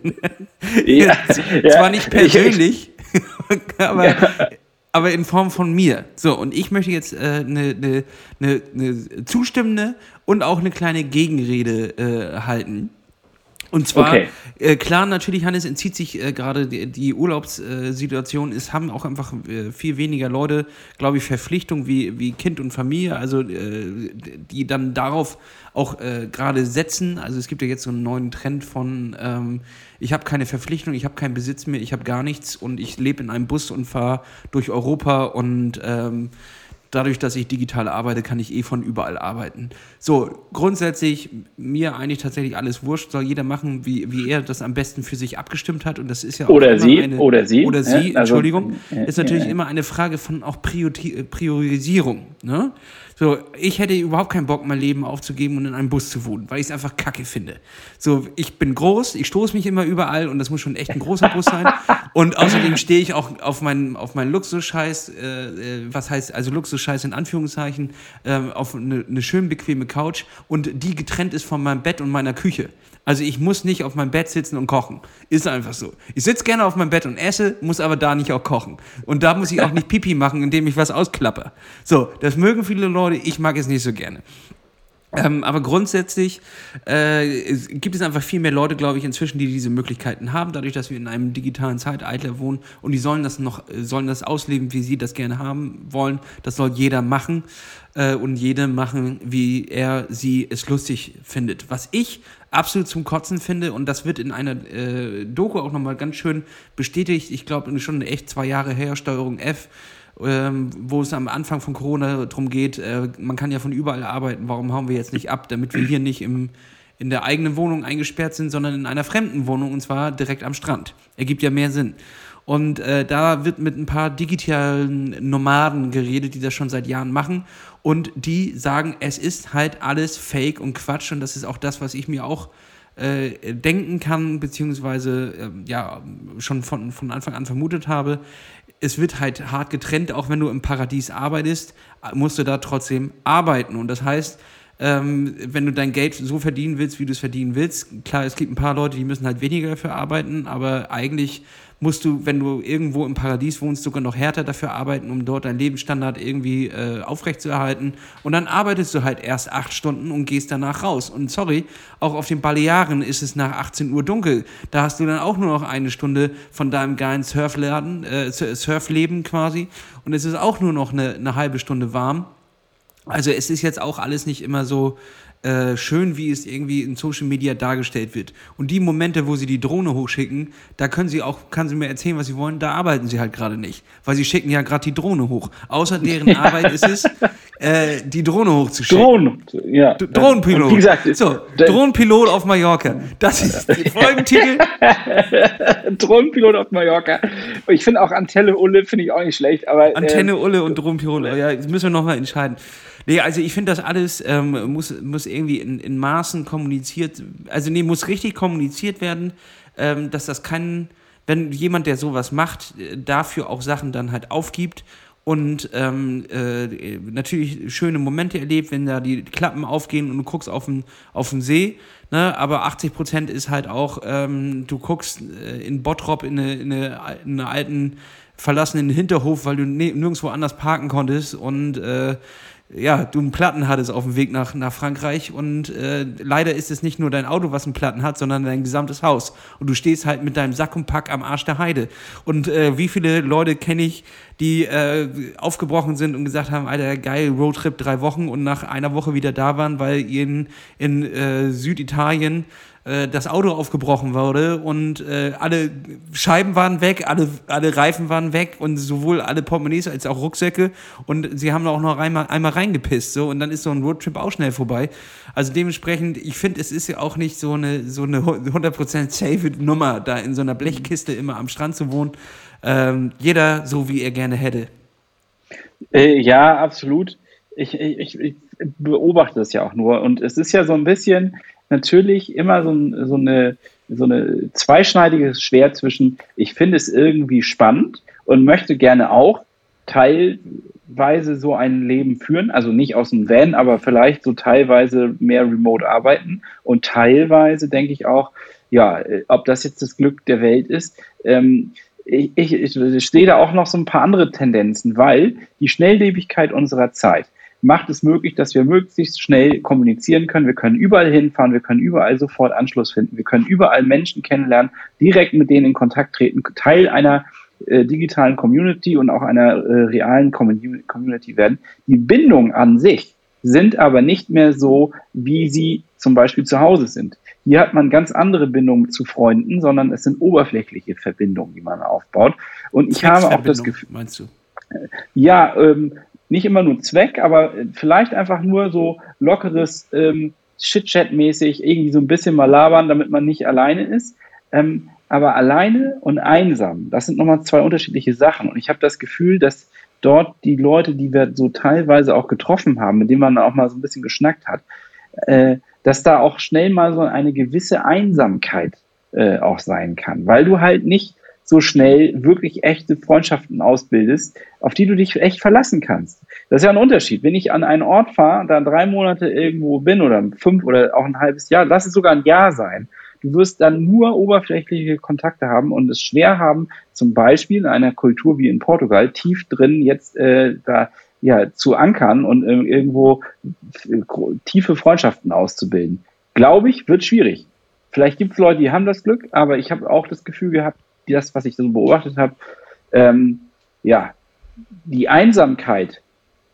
Ja. Zwar nicht persönlich. aber, ja. aber in Form von mir. So, und ich möchte jetzt eine äh, ne, ne, ne, ne zustimmende und auch eine kleine Gegenrede äh, halten. Und zwar, okay. äh, klar, natürlich, Hannes, entzieht sich äh, gerade die, die Urlaubssituation. Es haben auch einfach äh, viel weniger Leute, glaube ich, Verpflichtungen wie, wie Kind und Familie, also äh, die dann darauf auch äh, gerade setzen. Also es gibt ja jetzt so einen neuen Trend von, ähm, ich habe keine Verpflichtung, ich habe keinen Besitz mehr, ich habe gar nichts und ich lebe in einem Bus und fahre durch Europa und ähm, dadurch, dass ich digital arbeite, kann ich eh von überall arbeiten. So, grundsätzlich mir eigentlich tatsächlich alles wurscht, soll jeder machen, wie, wie er das am besten für sich abgestimmt hat. Und das ist ja auch oder sie, eine, oder sie, oder sie, ja, also, Entschuldigung, ist natürlich ja, ja. immer eine Frage von auch Priorisierung. Ne? So, ich hätte überhaupt keinen Bock, mein Leben aufzugeben und in einem Bus zu wohnen, weil ich es einfach kacke finde. So, ich bin groß, ich stoße mich immer überall und das muss schon echt ein großer Bus sein. Und außerdem stehe ich auch auf meinen, auf meinen Luxusscheiß, äh, äh, was heißt, also Luxusscheiß in Anführungszeichen, äh, auf eine, eine schön bequeme Couch und die getrennt ist von meinem Bett und meiner Küche. Also ich muss nicht auf meinem Bett sitzen und kochen. Ist einfach so. Ich sitze gerne auf meinem Bett und esse, muss aber da nicht auch kochen. Und da muss ich auch nicht Pipi machen, indem ich was ausklappe. So, das mögen viele Leute, ich mag es nicht so gerne. Ähm, aber grundsätzlich äh, gibt es einfach viel mehr Leute, glaube ich, inzwischen, die diese Möglichkeiten haben, dadurch, dass wir in einem digitalen Zeitalter wohnen und die sollen das noch, sollen das ausleben, wie sie das gerne haben wollen. Das soll jeder machen äh, und jede machen, wie er sie es lustig findet. Was ich absolut zum Kotzen finde und das wird in einer äh, Doku auch nochmal ganz schön bestätigt. Ich glaube, schon echt zwei Jahre her, Steuerung F ähm, wo es am Anfang von Corona darum geht, äh, man kann ja von überall arbeiten, warum hauen wir jetzt nicht ab, damit wir hier nicht im, in der eigenen Wohnung eingesperrt sind, sondern in einer fremden Wohnung und zwar direkt am Strand. Ergibt ja mehr Sinn. Und äh, da wird mit ein paar digitalen Nomaden geredet, die das schon seit Jahren machen. Und die sagen, es ist halt alles Fake und Quatsch. Und das ist auch das, was ich mir auch äh, denken kann, beziehungsweise äh, ja schon von, von Anfang an vermutet habe es wird halt hart getrennt, auch wenn du im Paradies arbeitest, musst du da trotzdem arbeiten. Und das heißt, ähm, wenn du dein Geld so verdienen willst, wie du es verdienen willst, klar, es gibt ein paar Leute, die müssen halt weniger dafür arbeiten, aber eigentlich musst du, wenn du irgendwo im Paradies wohnst, sogar noch härter dafür arbeiten, um dort deinen Lebensstandard irgendwie äh, aufrechtzuerhalten. Und dann arbeitest du halt erst acht Stunden und gehst danach raus. Und sorry, auch auf den Balearen ist es nach 18 Uhr dunkel. Da hast du dann auch nur noch eine Stunde von deinem geilen Surfladen, äh, Surfleben quasi. Und es ist auch nur noch eine, eine halbe Stunde warm. Also es ist jetzt auch alles nicht immer so äh, schön, wie es irgendwie in Social Media dargestellt wird. Und die Momente, wo sie die Drohne hochschicken, da können sie auch, kann sie mir erzählen, was sie wollen, da arbeiten sie halt gerade nicht. Weil sie schicken ja gerade die Drohne hoch. Außer deren Arbeit ist es, äh, die Drohne hochzuschicken. Drohnen, ja. D Drohnenpilot. Wie gesagt, so, Drohnenpilot auf Mallorca. Das ist der Folgentitel. Drohnenpilot auf Mallorca. Ich finde auch Antenne Ulle finde ich auch nicht schlecht. Aber, Antenne äh, Ulle und Drohnenpilot, ja, das müssen wir nochmal entscheiden. Nee, also ich finde, das alles ähm, muss, muss irgendwie in, in Maßen kommuniziert, also nee, muss richtig kommuniziert werden, ähm, dass das kein, wenn jemand, der sowas macht, äh, dafür auch Sachen dann halt aufgibt und ähm, äh, natürlich schöne Momente erlebt, wenn da die Klappen aufgehen und du guckst auf den, auf den See. Ne? Aber 80 Prozent ist halt auch, ähm, du guckst äh, in Bottrop in eine, in eine, in eine alten verlassenen Hinterhof, weil du nirgendwo anders parken konntest und äh, ja, du einen Platten hattest auf dem Weg nach, nach Frankreich und äh, leider ist es nicht nur dein Auto, was einen Platten hat, sondern dein gesamtes Haus. Und du stehst halt mit deinem Sack und Pack am Arsch der Heide. Und äh, wie viele Leute kenne ich, die äh, aufgebrochen sind und gesagt haben, Alter, geil, Roadtrip drei Wochen und nach einer Woche wieder da waren, weil in, in äh, Süditalien äh, das Auto aufgebrochen wurde und äh, alle Scheiben waren weg, alle, alle Reifen waren weg und sowohl alle Portemonnaies als auch Rucksäcke und sie haben auch noch einmal, einmal reingepisst so und dann ist so ein Roadtrip auch schnell vorbei. Also dementsprechend, ich finde, es ist ja auch nicht so eine, so eine 100% safe Nummer, da in so einer Blechkiste immer am Strand zu wohnen. Ähm, jeder so, wie er gerne hätte. Äh, ja, absolut. Ich, ich, ich beobachte das ja auch nur und es ist ja so ein bisschen, natürlich immer so, so eine so eine zweischneidiges Schwert zwischen, ich finde es irgendwie spannend und möchte gerne auch teilweise so ein Leben führen, also nicht aus dem Van, aber vielleicht so teilweise mehr remote arbeiten und teilweise denke ich auch, ja, ob das jetzt das Glück der Welt ist, ähm, ich, ich, ich sehe da auch noch so ein paar andere Tendenzen, weil die Schnelllebigkeit unserer Zeit, macht es möglich, dass wir möglichst schnell kommunizieren können. Wir können überall hinfahren, wir können überall sofort Anschluss finden, wir können überall Menschen kennenlernen, direkt mit denen in Kontakt treten, Teil einer äh, digitalen Community und auch einer äh, realen Community werden. Die Bindungen an sich sind aber nicht mehr so, wie sie zum Beispiel zu Hause sind. Hier hat man ganz andere Bindungen zu Freunden, sondern es sind oberflächliche Verbindungen, die man aufbaut. Und ich habe auch das Gefühl. Meinst du? Ja, ähm, nicht immer nur Zweck, aber vielleicht einfach nur so lockeres ähm, Chit-Chat-mäßig irgendwie so ein bisschen mal labern, damit man nicht alleine ist. Ähm, aber alleine und einsam, das sind nochmal zwei unterschiedliche Sachen. Und ich habe das Gefühl, dass dort die Leute, die wir so teilweise auch getroffen haben, mit denen man auch mal so ein bisschen geschnackt hat, äh, dass da auch schnell mal so eine gewisse Einsamkeit äh, auch sein kann, weil du halt nicht so schnell wirklich echte Freundschaften ausbildest, auf die du dich echt verlassen kannst. Das ist ja ein Unterschied. Wenn ich an einen Ort fahre, da drei Monate irgendwo bin oder fünf oder auch ein halbes Jahr, lass es sogar ein Jahr sein. Du wirst dann nur oberflächliche Kontakte haben und es schwer haben, zum Beispiel in einer Kultur wie in Portugal tief drin jetzt äh, da ja, zu ankern und äh, irgendwo tiefe Freundschaften auszubilden. Glaube ich, wird schwierig. Vielleicht gibt es Leute, die haben das Glück, aber ich habe auch das Gefühl gehabt, das, was ich so beobachtet habe, ähm, ja, die Einsamkeit,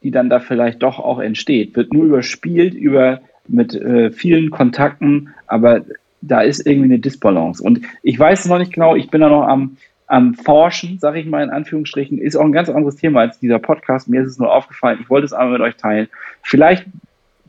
die dann da vielleicht doch auch entsteht, wird nur überspielt über mit äh, vielen Kontakten, aber da ist irgendwie eine Disbalance. Und ich weiß es noch nicht genau, ich bin da noch am, am Forschen, sage ich mal in Anführungsstrichen, ist auch ein ganz anderes Thema als dieser Podcast. Mir ist es nur aufgefallen, ich wollte es einmal mit euch teilen. Vielleicht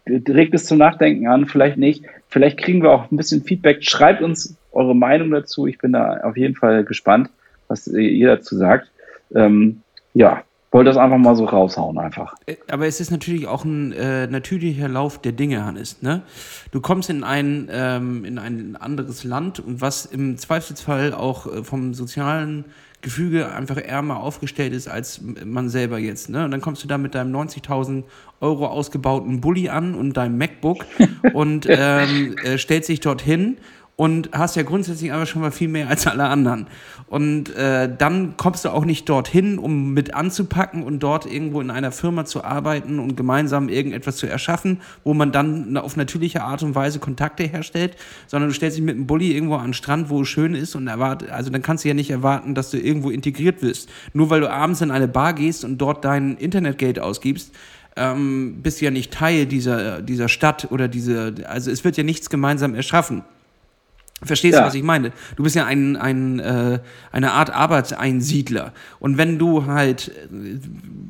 regt es zum Nachdenken an, vielleicht nicht. Vielleicht kriegen wir auch ein bisschen Feedback. Schreibt uns eure Meinung dazu. Ich bin da auf jeden Fall gespannt, was ihr dazu sagt. Ähm, ja, wollte das einfach mal so raushauen, einfach. Äh, aber es ist natürlich auch ein äh, natürlicher Lauf der Dinge, Hannes. Ne? Du kommst in ein, ähm, in ein anderes Land und was im Zweifelsfall auch äh, vom sozialen Gefüge einfach ärmer aufgestellt ist als man selber jetzt. Ne? Und dann kommst du da mit deinem 90.000 Euro ausgebauten Bulli an und deinem MacBook und ähm, äh, stellst dich dorthin und hast ja grundsätzlich aber schon mal viel mehr als alle anderen. Und äh, dann kommst du auch nicht dorthin, um mit anzupacken und dort irgendwo in einer Firma zu arbeiten und gemeinsam irgendetwas zu erschaffen, wo man dann auf natürliche Art und Weise Kontakte herstellt, sondern du stellst dich mit einem Bulli irgendwo an den Strand, wo es schön ist und erwartet, also dann kannst du ja nicht erwarten, dass du irgendwo integriert wirst. Nur weil du abends in eine Bar gehst und dort dein Internetgeld ausgibst, ähm, bist du ja nicht Teil dieser, dieser Stadt oder diese, also es wird ja nichts gemeinsam erschaffen. Verstehst ja. du, was ich meine? Du bist ja ein, ein, äh, eine Art Arbeitseinsiedler. Und wenn du halt äh,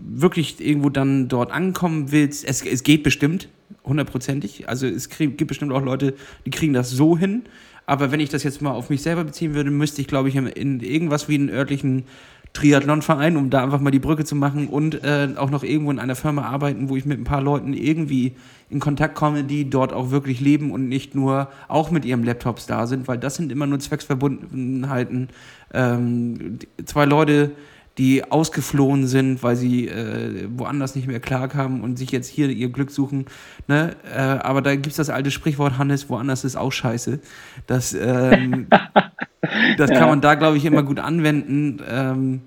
wirklich irgendwo dann dort ankommen willst, es, es geht bestimmt, hundertprozentig. Also es krieg, gibt bestimmt auch Leute, die kriegen das so hin. Aber wenn ich das jetzt mal auf mich selber beziehen würde, müsste ich, glaube ich, in irgendwas wie einen örtlichen Triathlonverein, um da einfach mal die Brücke zu machen und äh, auch noch irgendwo in einer Firma arbeiten, wo ich mit ein paar Leuten irgendwie in Kontakt komme, die dort auch wirklich leben und nicht nur auch mit ihrem Laptops da sind, weil das sind immer nur Zwecksverbundenheiten. Ähm, zwei Leute, die ausgeflohen sind, weil sie äh, woanders nicht mehr klarkamen und sich jetzt hier ihr Glück suchen. Ne? Äh, aber da gibt es das alte Sprichwort, Hannes, woanders ist auch scheiße. Das, ähm, das ja. kann man da, glaube ich, immer gut anwenden. Ähm,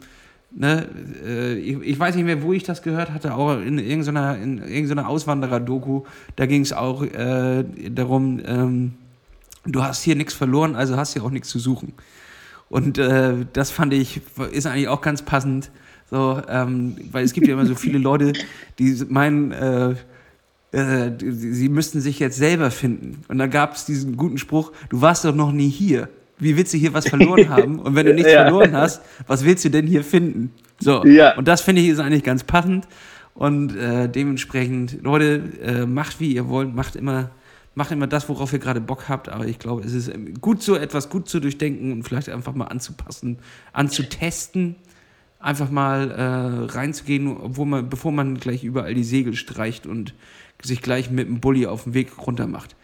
ne? Äh, ich, ich, weiß nicht mehr, wo ich das gehört hatte, auch in irgendeiner, in irgendeiner Auswanderer-Doku. Da ging es auch äh, darum, ähm, du hast hier nichts verloren, also hast hier auch nichts zu suchen. Und äh, das fand ich, ist eigentlich auch ganz passend. So, ähm, weil es gibt ja immer so viele Leute, die meinen, äh, äh, sie müssten sich jetzt selber finden. Und da gab es diesen guten Spruch, du warst doch noch nie hier. Wie willst du hier was verloren haben? Und wenn du nichts ja. verloren hast, was willst du denn hier finden? So. Ja. Und das finde ich ist eigentlich ganz passend. Und äh, dementsprechend, Leute, äh, macht wie ihr wollt, macht immer macht immer das, worauf ihr gerade Bock habt, aber ich glaube, es ist ähm, gut so etwas gut zu durchdenken und vielleicht einfach mal anzupassen, anzutesten, einfach mal äh, reinzugehen, obwohl man, bevor man gleich überall die Segel streicht und sich gleich mit dem Bulli auf den Weg runter macht.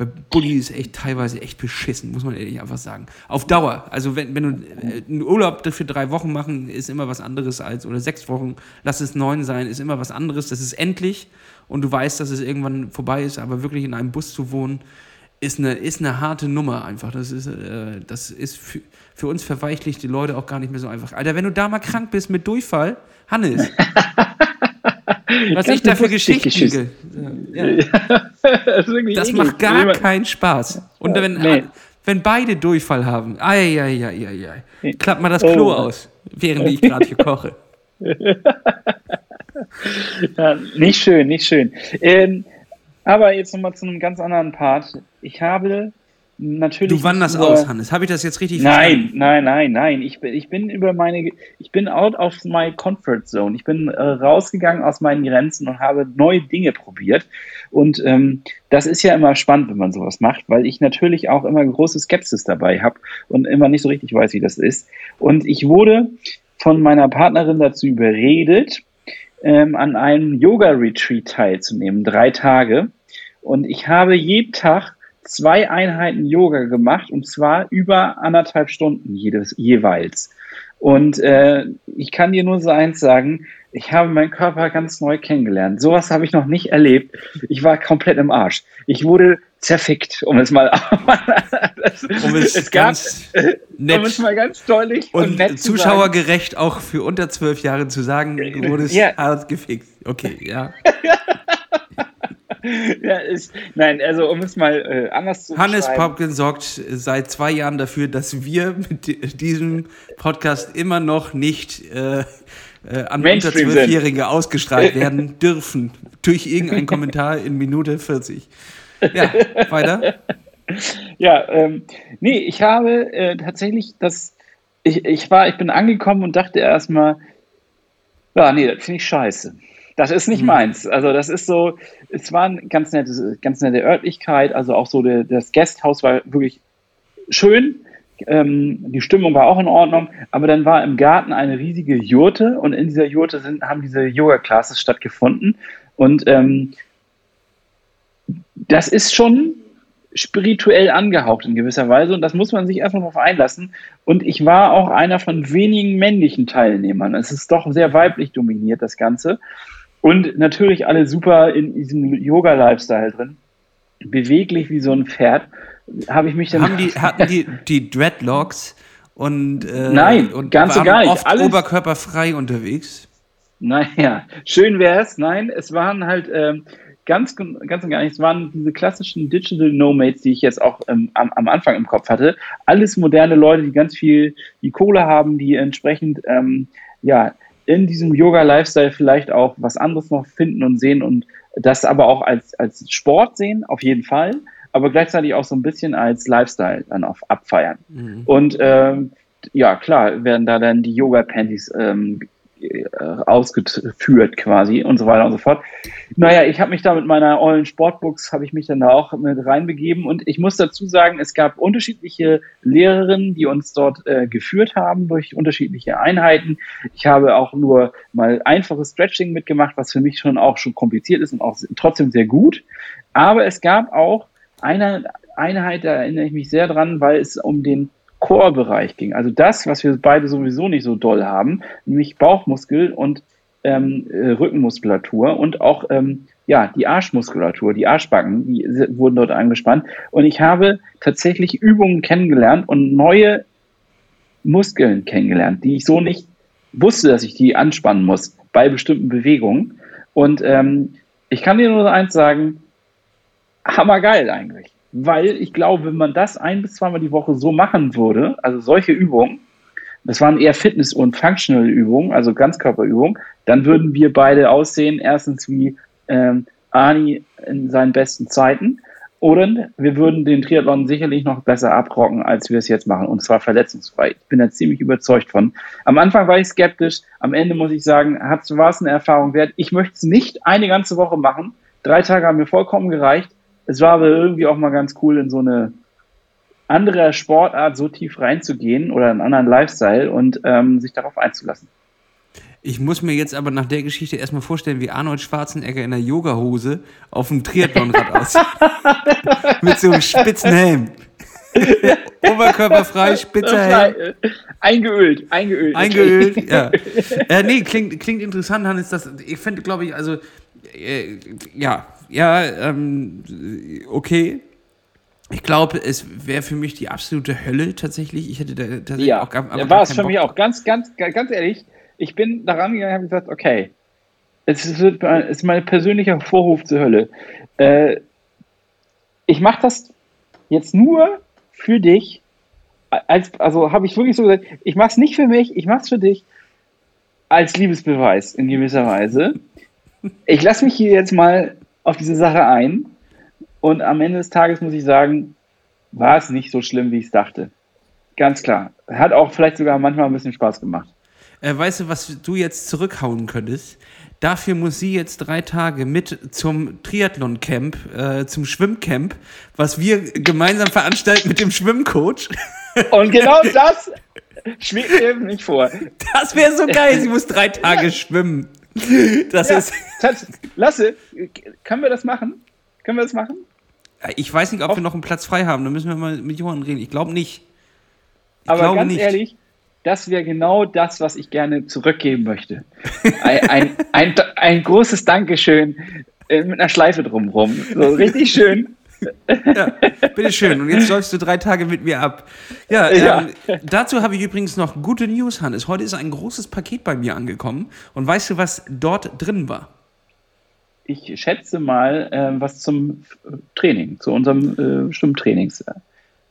Weil Bulli ist echt teilweise echt beschissen, muss man ehrlich einfach sagen. Auf Dauer. Also wenn, wenn du äh, einen Urlaub für drei Wochen machen, ist immer was anderes als, oder sechs Wochen, lass es neun sein, ist immer was anderes. Das ist endlich und du weißt, dass es irgendwann vorbei ist, aber wirklich in einem Bus zu wohnen, ist eine, ist eine harte Nummer einfach. Das ist, äh, das ist für, für uns verweichlichte Leute auch gar nicht mehr so einfach. Alter, wenn du da mal krank bist mit Durchfall, Hannes. was ich da für Geschichten. Ja. das, das macht gar keinen Spaß. Und wenn, nee. wenn beide Durchfall haben, ai, ai, ai, ai, ai, klappt mal das Klo oh. aus, während ich gerade hier koche. ja, nicht schön, nicht schön. Ähm, aber jetzt nochmal zu einem ganz anderen Part. Ich habe natürlich. Du wanderst über, aus, Hannes. Habe ich das jetzt richtig nein, verstanden? Nein, nein, nein, nein. Ich bin, ich bin über meine. Ich bin out of my comfort zone. Ich bin äh, rausgegangen aus meinen Grenzen und habe neue Dinge probiert. Und ähm, das ist ja immer spannend, wenn man sowas macht, weil ich natürlich auch immer große Skepsis dabei habe und immer nicht so richtig weiß, wie das ist. Und ich wurde von meiner Partnerin dazu überredet, ähm, an einem Yoga-Retreat teilzunehmen, drei Tage. Und ich habe jeden Tag zwei Einheiten Yoga gemacht und zwar über anderthalb Stunden jedes, jeweils. Und äh, ich kann dir nur so eins sagen, ich habe meinen Körper ganz neu kennengelernt. Sowas habe ich noch nicht erlebt. Ich war komplett im Arsch. Ich wurde zerfickt, um es mal. um es, es gab, nett. Um es mal ganz deutlich und, und zuschauergerecht auch für unter zwölf Jahre zu sagen, wurde es ja. hart gefixt. Okay, ja. ja, ist, nein, also um es mal äh, anders zu Hannes Popkin sorgt seit zwei Jahren dafür, dass wir mit diesem Podcast immer noch nicht äh, äh, an unter Zwölfjährige ausgestrahlt werden dürfen. Durch irgendeinen Kommentar in Minute 40. Ja, weiter. Ja, ähm, nee, ich habe äh, tatsächlich das, ich, ich war, ich bin angekommen und dachte erstmal, ja, nee, das finde ich scheiße. Das ist nicht mhm. meins. Also das ist so, es war eine ganz nette, ganz nette Örtlichkeit, also auch so der, das Gasthaus war wirklich schön. Ähm, die Stimmung war auch in Ordnung, aber dann war im Garten eine riesige Jurte und in dieser Jurte sind, haben diese Yoga-Classes stattgefunden. Und ähm, das ist schon spirituell angehaucht in gewisser Weise und das muss man sich erstmal darauf einlassen. Und ich war auch einer von wenigen männlichen Teilnehmern. Es ist doch sehr weiblich dominiert, das Ganze. Und natürlich alle super in diesem Yoga-Lifestyle drin. Beweglich wie so ein Pferd. Habe ich mich dann. Haben die, hatten die, die Dreadlocks und. Äh, Nein, und ganz und gar nicht. Oft Alles, oberkörperfrei unterwegs. Naja, schön wäre es. Nein, es waren halt. Ähm, ganz, ganz und gar nicht. Es waren diese klassischen Digital Nomads, die ich jetzt auch ähm, am, am, Anfang im Kopf hatte. Alles moderne Leute, die ganz viel die Kohle haben, die entsprechend ähm, ja in diesem Yoga-Lifestyle vielleicht auch was anderes noch finden und sehen und das aber auch als, als Sport sehen, auf jeden Fall, aber gleichzeitig auch so ein bisschen als Lifestyle dann auf abfeiern. Mhm. Und ähm, ja, klar, werden da dann die Yoga-Panties ähm, äh, ausgeführt quasi und so weiter und so fort. Naja, ich habe mich da mit meiner ollen Sportbooks, habe ich mich dann da auch mit reinbegeben und ich muss dazu sagen, es gab unterschiedliche Lehrerinnen, die uns dort äh, geführt haben durch unterschiedliche Einheiten. Ich habe auch nur mal einfaches Stretching mitgemacht, was für mich schon auch schon kompliziert ist und auch trotzdem sehr gut. Aber es gab auch eine Einheit, da erinnere ich mich sehr dran, weil es um den Core-Bereich ging. Also das, was wir beide sowieso nicht so doll haben, nämlich Bauchmuskel und ähm, äh, Rückenmuskulatur und auch ähm, ja, die Arschmuskulatur, die Arschbacken, die wurden dort angespannt. Und ich habe tatsächlich Übungen kennengelernt und neue Muskeln kennengelernt, die ich so nicht wusste, dass ich die anspannen muss bei bestimmten Bewegungen. Und ähm, ich kann dir nur eins sagen, hammergeil eigentlich. Weil ich glaube, wenn man das ein bis zweimal die Woche so machen würde, also solche Übungen, das waren eher Fitness- und Functional-Übungen, also Ganzkörperübungen, dann würden wir beide aussehen, erstens wie ähm, Ani in seinen besten Zeiten, oder wir würden den Triathlon sicherlich noch besser abrocken, als wir es jetzt machen, und zwar verletzungsfrei. Ich bin da ziemlich überzeugt von. Am Anfang war ich skeptisch, am Ende muss ich sagen, war es eine Erfahrung wert. Ich möchte es nicht eine ganze Woche machen. Drei Tage haben mir vollkommen gereicht. Es war aber irgendwie auch mal ganz cool, in so eine andere Sportart so tief reinzugehen oder einen anderen Lifestyle und ähm, sich darauf einzulassen. Ich muss mir jetzt aber nach der Geschichte erstmal vorstellen, wie Arnold Schwarzenegger in der Yogahose auf dem Triathlonrad aussieht. Mit so einem spitzen Helm. Oberkörperfrei, spitzer Helm. Eingeölt, eingeölt. Eingeölt, ja. äh, nee, klingt, klingt interessant, Hannes. Das, ich finde, glaube ich, also, äh, ja, ja, ähm, okay. Ich glaube, es wäre für mich die absolute Hölle tatsächlich. Ich hätte da tatsächlich ja, auch gar, ja, war es für Bock. mich auch. Ganz, ganz, ganz ehrlich, ich bin daran gegangen und habe gesagt, okay, es ist, es ist mein persönlicher Vorhof zur Hölle. Äh, ich mache das jetzt nur für dich. Als, also habe ich wirklich so gesagt, ich mache es nicht für mich, ich mache es für dich als Liebesbeweis in gewisser Weise. Ich lasse mich hier jetzt mal auf diese Sache ein. Und am Ende des Tages muss ich sagen, war es nicht so schlimm, wie ich es dachte. Ganz klar. Hat auch vielleicht sogar manchmal ein bisschen Spaß gemacht. Äh, weißt du, was du jetzt zurückhauen könntest? Dafür muss sie jetzt drei Tage mit zum Triathlon-Camp, äh, zum Schwimmcamp, was wir gemeinsam veranstalten mit dem Schwimmcoach. Und genau das schwebt mir nicht vor. Das wäre so geil, sie muss drei Tage schwimmen. Das ja, ist. Lasse, können wir das machen? Können wir das machen? Ich weiß nicht, ob Auf wir noch einen Platz frei haben. Da müssen wir mal mit Johann reden. Ich glaube nicht. Ich Aber ganz nicht. ehrlich, das wäre genau das, was ich gerne zurückgeben möchte. Ein, ein, ein, ein großes Dankeschön äh, mit einer Schleife drumherum. So richtig schön. Ja, bitteschön. Und jetzt läufst du drei Tage mit mir ab. Ja, ähm, ja. dazu habe ich übrigens noch gute News, Hannes. Heute ist ein großes Paket bei mir angekommen. Und weißt du, was dort drin war? Ich schätze mal, äh, was zum Training, zu unserem äh, Stimmtrainings.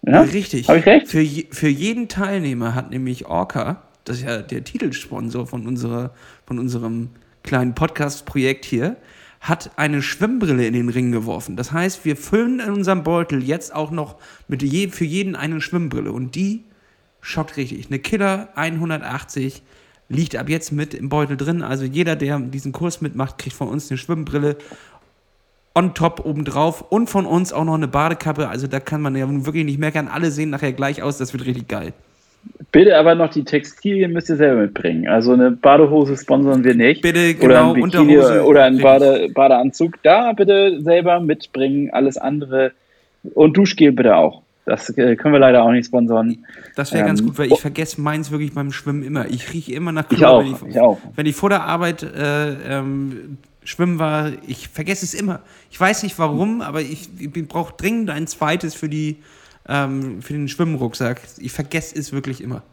Ja? Richtig. Habe ich recht? Für, je, für jeden Teilnehmer hat nämlich Orca, das ist ja der Titelsponsor von, unserer, von unserem kleinen Podcast-Projekt hier, hat eine Schwimmbrille in den Ring geworfen. Das heißt, wir füllen in unserem Beutel jetzt auch noch mit je, für jeden eine Schwimmbrille. Und die schockt richtig. Eine Killer 180 liegt ab jetzt mit im Beutel drin. Also jeder, der diesen Kurs mitmacht, kriegt von uns eine Schwimmbrille on top obendrauf und von uns auch noch eine Badekappe. Also da kann man ja wirklich nicht merken. Alle sehen nachher gleich aus. Das wird richtig geil. Bitte aber noch die Textilien müsst ihr selber mitbringen. Also eine Badehose sponsern wir nicht. Bitte, genau, oder ein Bikini Unterhose. Oder ein Bade, Badeanzug. Da bitte selber mitbringen. Alles andere. Und Duschgel bitte auch. Das äh, können wir leider auch nicht sponsern. Das wäre ähm, ganz gut, weil ich vergesse meins wirklich beim Schwimmen immer. Ich rieche immer nach Klo, ich auch, wenn, ich, ich auch. wenn ich vor der Arbeit äh, ähm, schwimmen war. Ich vergesse es immer. Ich weiß nicht warum, aber ich, ich brauche dringend ein zweites für die ähm, für den Schwimmrucksack. Ich vergesse es wirklich immer.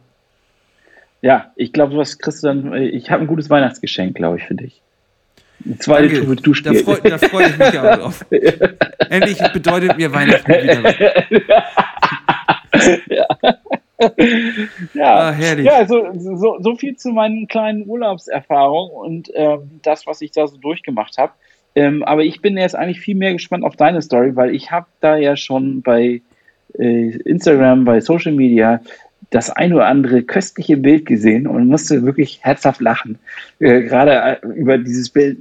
Ja, ich glaube, was kriegst du dann? Ich habe ein gutes Weihnachtsgeschenk, glaube ich, für dich. Eine zweite Danke. Tube Duschgel. Da freue freu ich mich auch drauf. Endlich bedeutet mir Weihnachten wieder. ja. ja, ah, herrlich. ja so, so, so viel zu meinen kleinen Urlaubserfahrungen und ähm, das, was ich da so durchgemacht habe. Ähm, aber ich bin jetzt eigentlich viel mehr gespannt auf deine Story, weil ich habe da ja schon bei äh, Instagram, bei Social Media das ein oder andere köstliche Bild gesehen und musste wirklich herzhaft lachen. Äh, gerade äh, über dieses Bild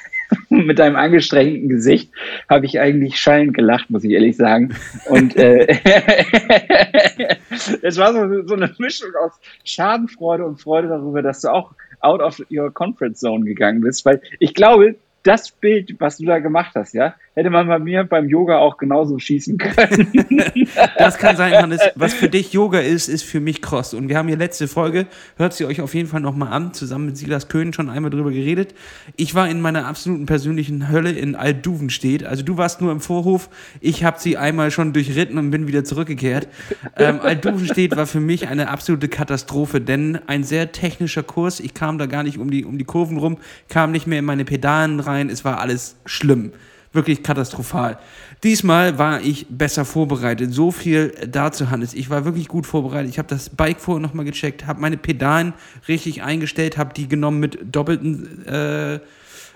mit deinem angestrengten Gesicht habe ich eigentlich schallend gelacht, muss ich ehrlich sagen. Und äh, es war so, so eine Mischung aus Schadenfreude und Freude darüber, dass du auch out of your comfort zone gegangen bist, weil ich glaube, das Bild, was du da gemacht hast, ja, hätte man bei mir beim Yoga auch genauso schießen können. das kann sein, Hannes. Was für dich Yoga ist, ist für mich Cross. Und wir haben hier letzte Folge, hört sie euch auf jeden Fall nochmal an, zusammen mit Silas Köhn schon einmal drüber geredet. Ich war in meiner absoluten persönlichen Hölle in Altduvenstedt. Also du warst nur im Vorhof, ich habe sie einmal schon durchritten und bin wieder zurückgekehrt. Ähm, Altduvenstedt war für mich eine absolute Katastrophe, denn ein sehr technischer Kurs. Ich kam da gar nicht um die, um die Kurven rum, kam nicht mehr in meine Pedalen rein. Es war alles schlimm. Wirklich katastrophal. Diesmal war ich besser vorbereitet. So viel dazu, Hannes. Ich war wirklich gut vorbereitet. Ich habe das Bike vorher nochmal gecheckt, habe meine Pedalen richtig eingestellt, habe die genommen mit doppelten äh,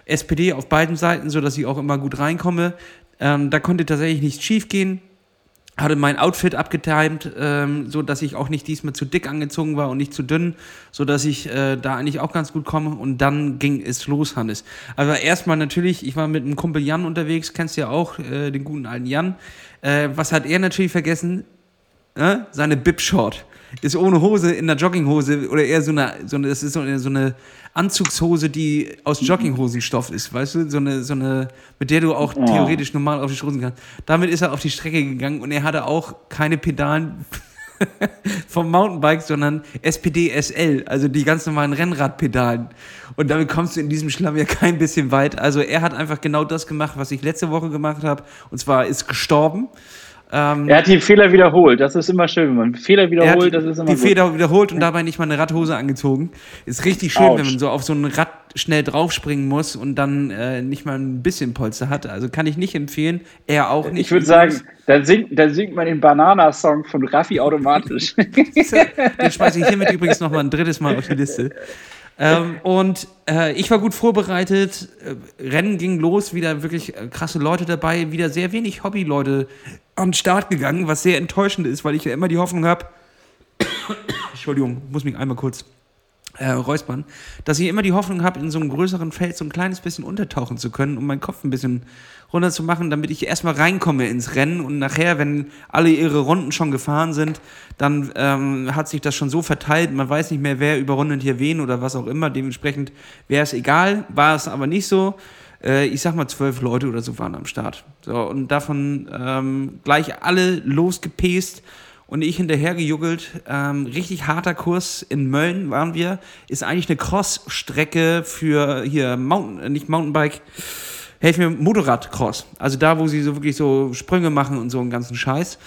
SPD auf beiden Seiten, sodass ich auch immer gut reinkomme. Ähm, da konnte tatsächlich nichts schief gehen hatte mein Outfit abgetimt, ähm, so dass ich auch nicht diesmal zu dick angezogen war und nicht zu dünn, so dass ich äh, da eigentlich auch ganz gut komme. Und dann ging es los, Hannes. Also erstmal natürlich, ich war mit einem Kumpel Jan unterwegs, kennst du ja auch, äh, den guten alten Jan. Äh, was hat er natürlich vergessen? Äh, seine Bib-Short. Ist ohne Hose in der Jogginghose oder eher so eine, so eine das ist so eine, so eine Anzugshose, die aus Jogginghosenstoff ist, weißt du? So eine, so eine, mit der du auch oh. theoretisch normal auf die Straße kannst. Damit ist er auf die Strecke gegangen und er hatte auch keine Pedalen vom Mountainbike, sondern SPD SL, also die ganz normalen Rennradpedalen. Und damit kommst du in diesem Schlamm ja kein bisschen weit. Also er hat einfach genau das gemacht, was ich letzte Woche gemacht habe. Und zwar ist gestorben. Ähm, er hat die Fehler wiederholt. Das ist immer schön, wenn man Fehler wiederholt. das ist immer die gut. Fehler wiederholt und dabei nicht mal eine Radhose angezogen. Ist richtig schön, Ouch. wenn man so auf so ein Rad schnell draufspringen muss und dann äh, nicht mal ein bisschen Polster hat. Also kann ich nicht empfehlen. Er auch nicht. Ich würde sagen, dann singt, dann singt man den Banana-Song von Raffi automatisch. den schmeiße ich hiermit übrigens noch mal ein drittes Mal auf die Liste. Ähm, und äh, ich war gut vorbereitet. Äh, Rennen ging los, wieder wirklich äh, krasse Leute dabei, wieder sehr wenig Hobbyleute am Start gegangen, was sehr enttäuschend ist, weil ich ja immer die Hoffnung habe, Entschuldigung, muss mich einmal kurz äh, räuspern, dass ich immer die Hoffnung habe, in so einem größeren Feld so ein kleines bisschen untertauchen zu können, um meinen Kopf ein bisschen runter zu machen, damit ich erstmal reinkomme ins Rennen. Und nachher, wenn alle ihre Runden schon gefahren sind, dann ähm, hat sich das schon so verteilt, man weiß nicht mehr, wer überrundet hier wen oder was auch immer, dementsprechend wäre es egal, war es aber nicht so. Äh, ich sag mal, zwölf Leute oder so waren am Start. So, und davon ähm, gleich alle losgepest und ich hinterhergejuggelt. Ähm, richtig harter Kurs in Mölln waren wir. Ist eigentlich eine Cross-Strecke für hier Mountain, äh, nicht Mountainbike, helfen mir Motorradcross. Also da, wo sie so wirklich so Sprünge machen und so einen ganzen Scheiß.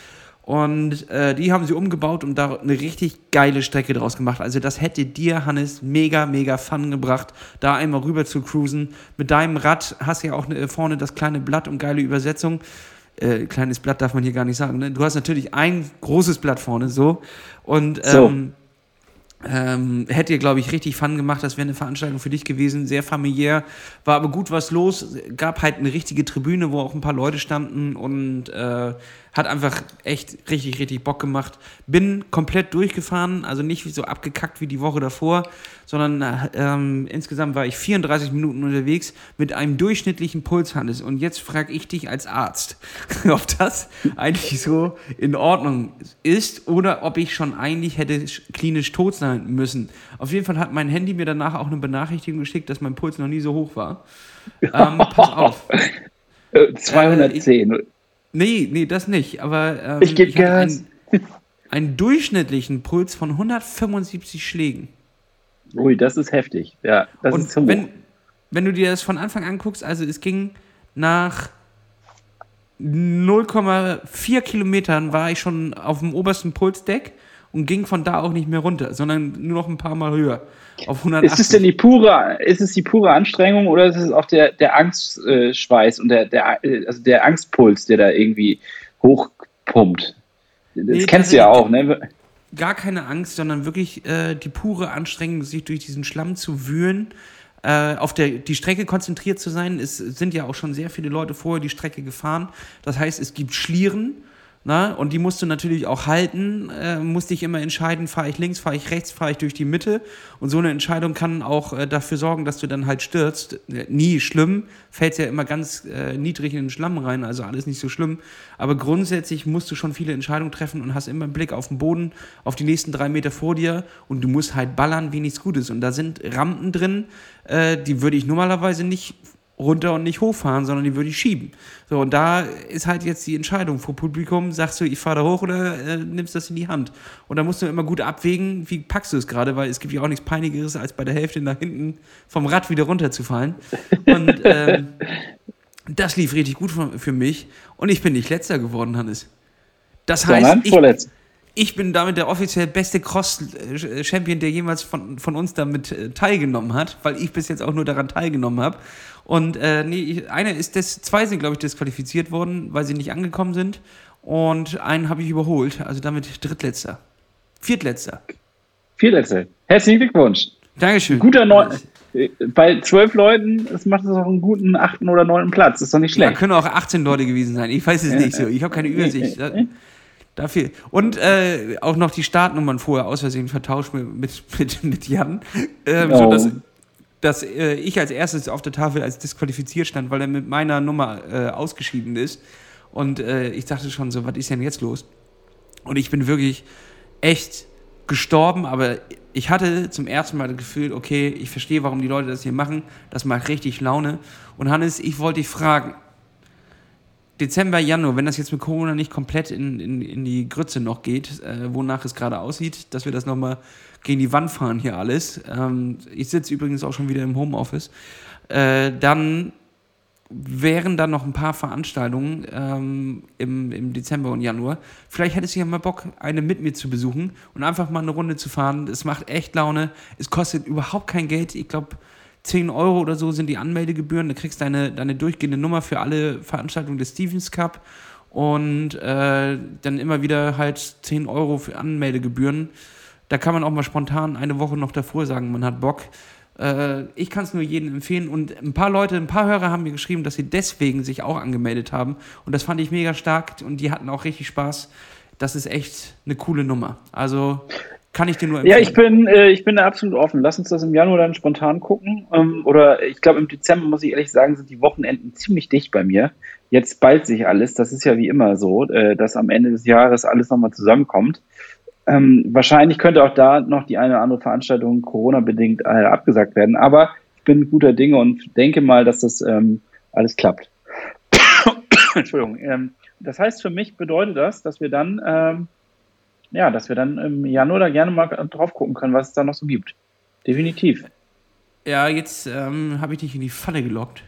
Und äh, die haben sie umgebaut und da eine richtig geile Strecke draus gemacht. Also das hätte dir, Hannes, mega, mega Fun gebracht, da einmal rüber zu cruisen. Mit deinem Rad hast du ja auch ne, vorne das kleine Blatt und geile Übersetzung. Äh, kleines Blatt darf man hier gar nicht sagen. Ne? Du hast natürlich ein großes Blatt vorne so. Und so. Ähm, ähm, hätte dir, glaube ich, richtig Fun gemacht. Das wäre eine Veranstaltung für dich gewesen. Sehr familiär. War aber gut was los. Gab halt eine richtige Tribüne, wo auch ein paar Leute standen und äh, hat einfach echt richtig, richtig Bock gemacht. Bin komplett durchgefahren, also nicht so abgekackt wie die Woche davor, sondern ähm, insgesamt war ich 34 Minuten unterwegs mit einem durchschnittlichen Puls, Hannes. Und jetzt frage ich dich als Arzt, ob das eigentlich so in Ordnung ist oder ob ich schon eigentlich hätte klinisch tot sein müssen. Auf jeden Fall hat mein Handy mir danach auch eine Benachrichtigung geschickt, dass mein Puls noch nie so hoch war. Ähm, pass auf. 210. Äh, Nee, nee, das nicht. Aber ähm, ich gebe Gas. Einen, einen durchschnittlichen Puls von 175 Schlägen. Ui, das ist heftig. Ja, das Und ist hoch. Wenn, wenn du dir das von Anfang an guckst, also es ging nach 0,4 Kilometern war ich schon auf dem obersten Pulsdeck und ging von da auch nicht mehr runter, sondern nur noch ein paar Mal höher. Auf 180. Ist es denn die pure, ist es die pure Anstrengung oder ist es auch der, der Angstschweiß und der, der, also der Angstpuls, der da irgendwie hochpumpt? Das nee, kennst du ja auch, ne? Gar keine Angst, sondern wirklich äh, die pure Anstrengung, sich durch diesen Schlamm zu wühlen, äh, auf der, die Strecke konzentriert zu sein. Es sind ja auch schon sehr viele Leute vorher die Strecke gefahren. Das heißt, es gibt Schlieren na? Und die musst du natürlich auch halten, äh, musst dich immer entscheiden, fahre ich links, fahre ich rechts, fahre ich durch die Mitte. Und so eine Entscheidung kann auch äh, dafür sorgen, dass du dann halt stürzt. Äh, nie schlimm, fällst ja immer ganz äh, niedrig in den Schlamm rein, also alles nicht so schlimm. Aber grundsätzlich musst du schon viele Entscheidungen treffen und hast immer einen Blick auf den Boden, auf die nächsten drei Meter vor dir und du musst halt ballern, wie nichts Gutes. Und da sind Rampen drin, äh, die würde ich normalerweise nicht runter und nicht hochfahren, sondern die würde ich schieben. So, und da ist halt jetzt die Entscheidung vor Publikum, sagst du, ich fahre da hoch oder äh, nimmst das in die Hand. Und da musst du immer gut abwägen, wie packst du es gerade, weil es gibt ja auch nichts Peinigeres, als bei der Hälfte nach hinten vom Rad wieder runterzufallen. Und ähm, das lief richtig gut für, für, mich. Und ich bin nicht letzter geworden, Hannes. Das heißt, ich, ich bin damit der offiziell beste Cross-Champion, der jemals von, von uns damit äh, teilgenommen hat, weil ich bis jetzt auch nur daran teilgenommen habe. Und äh, nee, einer ist das, zwei sind, glaube ich, disqualifiziert worden, weil sie nicht angekommen sind. Und einen habe ich überholt, also damit drittletzter. Viertletzter. Viertletzter. Herzlichen Glückwunsch. Dankeschön. Guter Neu bei zwölf Leuten, das macht es auch einen guten achten oder neunten Platz. Das ist doch nicht schlecht. Ja, können auch 18 Leute gewesen sein. Ich weiß es nicht so. Ich habe keine Übersicht. Dafür. Und äh, auch noch die Startnummern vorher aus Versehen vertauscht mit, mit, mit Jan. Ähm, oh. sodass dass äh, ich als erstes auf der Tafel als disqualifiziert stand, weil er mit meiner Nummer äh, ausgeschieden ist. Und äh, ich dachte schon so, was ist denn jetzt los? Und ich bin wirklich echt gestorben, aber ich hatte zum ersten Mal das Gefühl, okay, ich verstehe, warum die Leute das hier machen. Das macht richtig Laune. Und Hannes, ich wollte dich fragen, Dezember, Januar, wenn das jetzt mit Corona nicht komplett in, in, in die Grütze noch geht, äh, wonach es gerade aussieht, dass wir das nochmal gegen die Wand fahren hier alles. Ähm, ich sitze übrigens auch schon wieder im Homeoffice. Äh, dann wären dann noch ein paar Veranstaltungen ähm, im, im Dezember und Januar. Vielleicht hättest du ja mal Bock, eine mit mir zu besuchen und einfach mal eine Runde zu fahren. Es macht echt Laune. Es kostet überhaupt kein Geld. Ich glaube, 10 Euro oder so sind die Anmeldegebühren. Du kriegst deine, deine durchgehende Nummer für alle Veranstaltungen des Stevens Cup und äh, dann immer wieder halt 10 Euro für Anmeldegebühren. Da kann man auch mal spontan eine Woche noch davor sagen, man hat Bock. Äh, ich kann es nur jedem empfehlen und ein paar Leute, ein paar Hörer haben mir geschrieben, dass sie deswegen sich auch angemeldet haben und das fand ich mega stark und die hatten auch richtig Spaß. Das ist echt eine coole Nummer. Also kann ich dir nur empfehlen. Ja, ich bin, äh, ich bin da absolut offen. Lass uns das im Januar dann spontan gucken. Ähm, oder ich glaube, im Dezember, muss ich ehrlich sagen, sind die Wochenenden ziemlich dicht bei mir. Jetzt ballt sich alles. Das ist ja wie immer so, äh, dass am Ende des Jahres alles nochmal zusammenkommt. Ähm, wahrscheinlich könnte auch da noch die eine oder andere Veranstaltung Corona-bedingt äh, abgesagt werden. Aber ich bin guter Dinge und denke mal, dass das ähm, alles klappt. Entschuldigung. Ähm, das heißt, für mich bedeutet das, dass wir dann ähm, ja, dass wir dann im Januar da gerne mal drauf gucken können, was es da noch so gibt. Definitiv. Ja, jetzt ähm, habe ich dich in die Falle gelockt.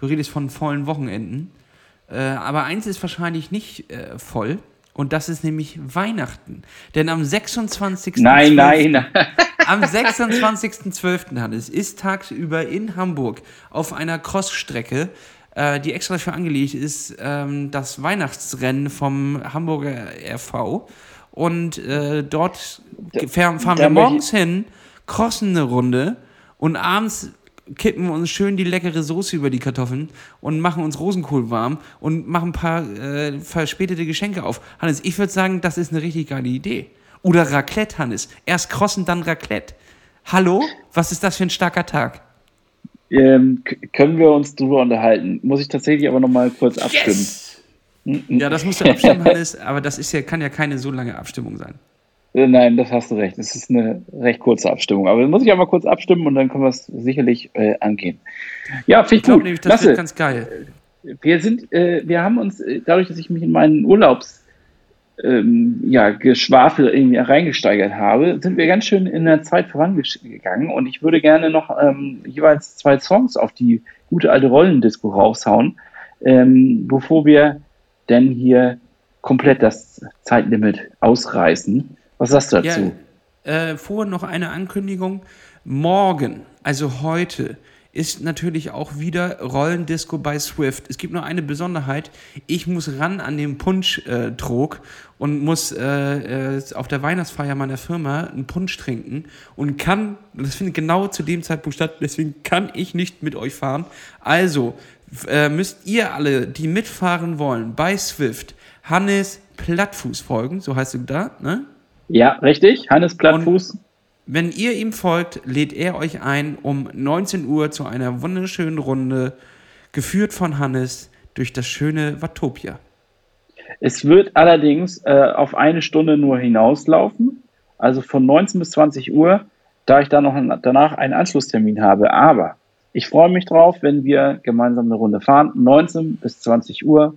Du redest von vollen Wochenenden. Äh, aber eins ist wahrscheinlich nicht äh, voll. Und das ist nämlich Weihnachten. Denn am 26. Nein, nein. am 26.12. Hannes ist tagsüber in Hamburg auf einer Crossstrecke, äh, die extra dafür angelegt ist, ähm, das Weihnachtsrennen vom Hamburger RV. Und äh, dort fahren, fahren wir morgens hin, crossen eine Runde und abends kippen uns schön die leckere Soße über die Kartoffeln und machen uns Rosenkohl warm und machen ein paar äh, verspätete Geschenke auf. Hannes, ich würde sagen, das ist eine richtig geile Idee. Oder Raclette, Hannes. Erst Crossen, dann Raclette. Hallo? Was ist das für ein starker Tag? Ähm, können wir uns drüber unterhalten? Muss ich tatsächlich aber nochmal kurz abstimmen. Yes! Ja, das musst du abstimmen, Hannes, aber das ist ja, kann ja keine so lange Abstimmung sein. Äh, nein, das hast du recht. Das ist eine recht kurze Abstimmung. Aber muss ich auch mal kurz abstimmen und dann können wir es sicherlich äh, angehen. Ja, finde ich, ich gut. Nämlich, das Lasse, wird ganz geil. Wir sind, äh, wir haben uns, äh, dadurch, dass ich mich in meinen Urlaubs ähm, ja, Geschwafel irgendwie reingesteigert habe, sind wir ganz schön in der Zeit vorangegangen und ich würde gerne noch ähm, jeweils zwei Songs auf die gute alte Rollendisco raushauen, ähm, bevor wir denn hier komplett das Zeitlimit ausreißen. Was sagst du dazu? Ja, äh, vorher noch eine Ankündigung. Morgen, also heute, ist natürlich auch wieder Rollendisco bei Swift. Es gibt nur eine Besonderheit. Ich muss ran an den Punschtrog äh, und muss äh, äh, auf der Weihnachtsfeier meiner Firma einen Punsch trinken und kann, das findet genau zu dem Zeitpunkt statt, deswegen kann ich nicht mit euch fahren. Also äh, müsst ihr alle, die mitfahren wollen, bei Swift, Hannes Plattfuß folgen, so heißt du da, ne? Ja, richtig, Hannes Plattfuß. Und wenn ihr ihm folgt, lädt er euch ein um 19 Uhr zu einer wunderschönen Runde, geführt von Hannes durch das schöne Watopia. Es wird allerdings äh, auf eine Stunde nur hinauslaufen, also von 19 bis 20 Uhr, da ich dann noch ein, danach einen Anschlusstermin habe. Aber ich freue mich drauf, wenn wir gemeinsam eine Runde fahren. 19 bis 20 Uhr.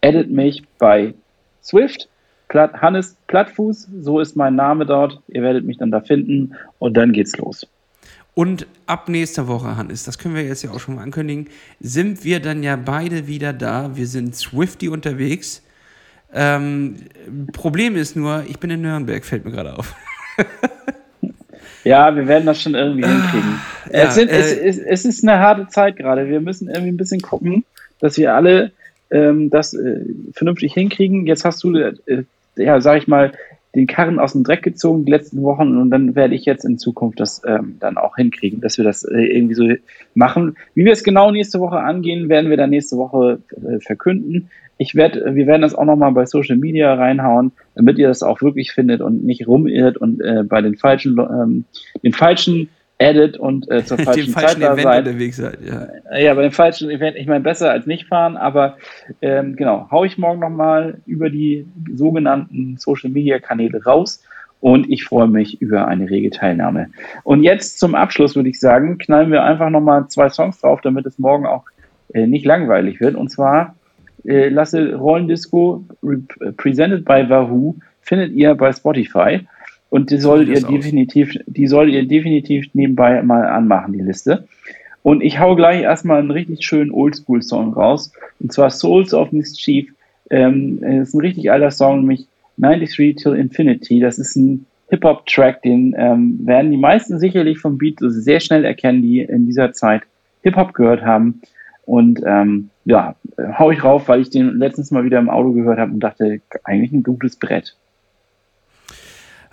Edit mich bei Swift Platt, Hannes Plattfuß, so ist mein Name dort. Ihr werdet mich dann da finden und dann geht's los. Und ab nächster Woche, Hannes, das können wir jetzt ja auch schon mal ankündigen, sind wir dann ja beide wieder da. Wir sind Swifty unterwegs. Ähm, Problem ist nur, ich bin in Nürnberg, fällt mir gerade auf. ja, wir werden das schon irgendwie hinkriegen. Ja, es, sind, äh, es, es, es, ist eine harte Zeit gerade. Wir müssen irgendwie ein bisschen gucken, dass wir alle ähm, das äh, vernünftig hinkriegen. Jetzt hast du äh, ja, sag ich mal, den Karren aus dem Dreck gezogen die letzten Wochen und dann werde ich jetzt in Zukunft das ähm, dann auch hinkriegen, dass wir das äh, irgendwie so machen. Wie wir es genau nächste Woche angehen, werden wir dann nächste Woche äh, verkünden. Ich werde, wir werden das auch nochmal bei Social Media reinhauen, damit ihr das auch wirklich findet und nicht rumirrt und äh, bei den falschen, ähm, den falschen Edit und äh, zur falschen, Zeit da seid. unterwegs seid. Ja. Äh, ja, bei dem falschen Event, ich meine, besser als nicht fahren, aber ähm, genau, hau ich morgen nochmal über die sogenannten Social Media Kanäle raus und ich freue mich über eine rege Teilnahme. Und jetzt zum Abschluss würde ich sagen, knallen wir einfach nochmal zwei Songs drauf, damit es morgen auch äh, nicht langweilig wird. Und zwar äh, lasse Rollendisco presented by Wahoo findet ihr bei Spotify. Und die solltet ihr definitiv, die solltet ihr definitiv nebenbei mal anmachen, die Liste. Und ich hau gleich erstmal einen richtig schönen Oldschool-Song raus. Und zwar Souls of Mischief. Ähm, das ist ein richtig alter Song, nämlich 93 Till Infinity. Das ist ein Hip-Hop-Track, den ähm, werden die meisten sicherlich vom Beat sehr schnell erkennen, die in dieser Zeit Hip-Hop gehört haben. Und ähm, ja, hau ich rauf, weil ich den letztens mal wieder im Auto gehört habe und dachte, eigentlich ein gutes Brett.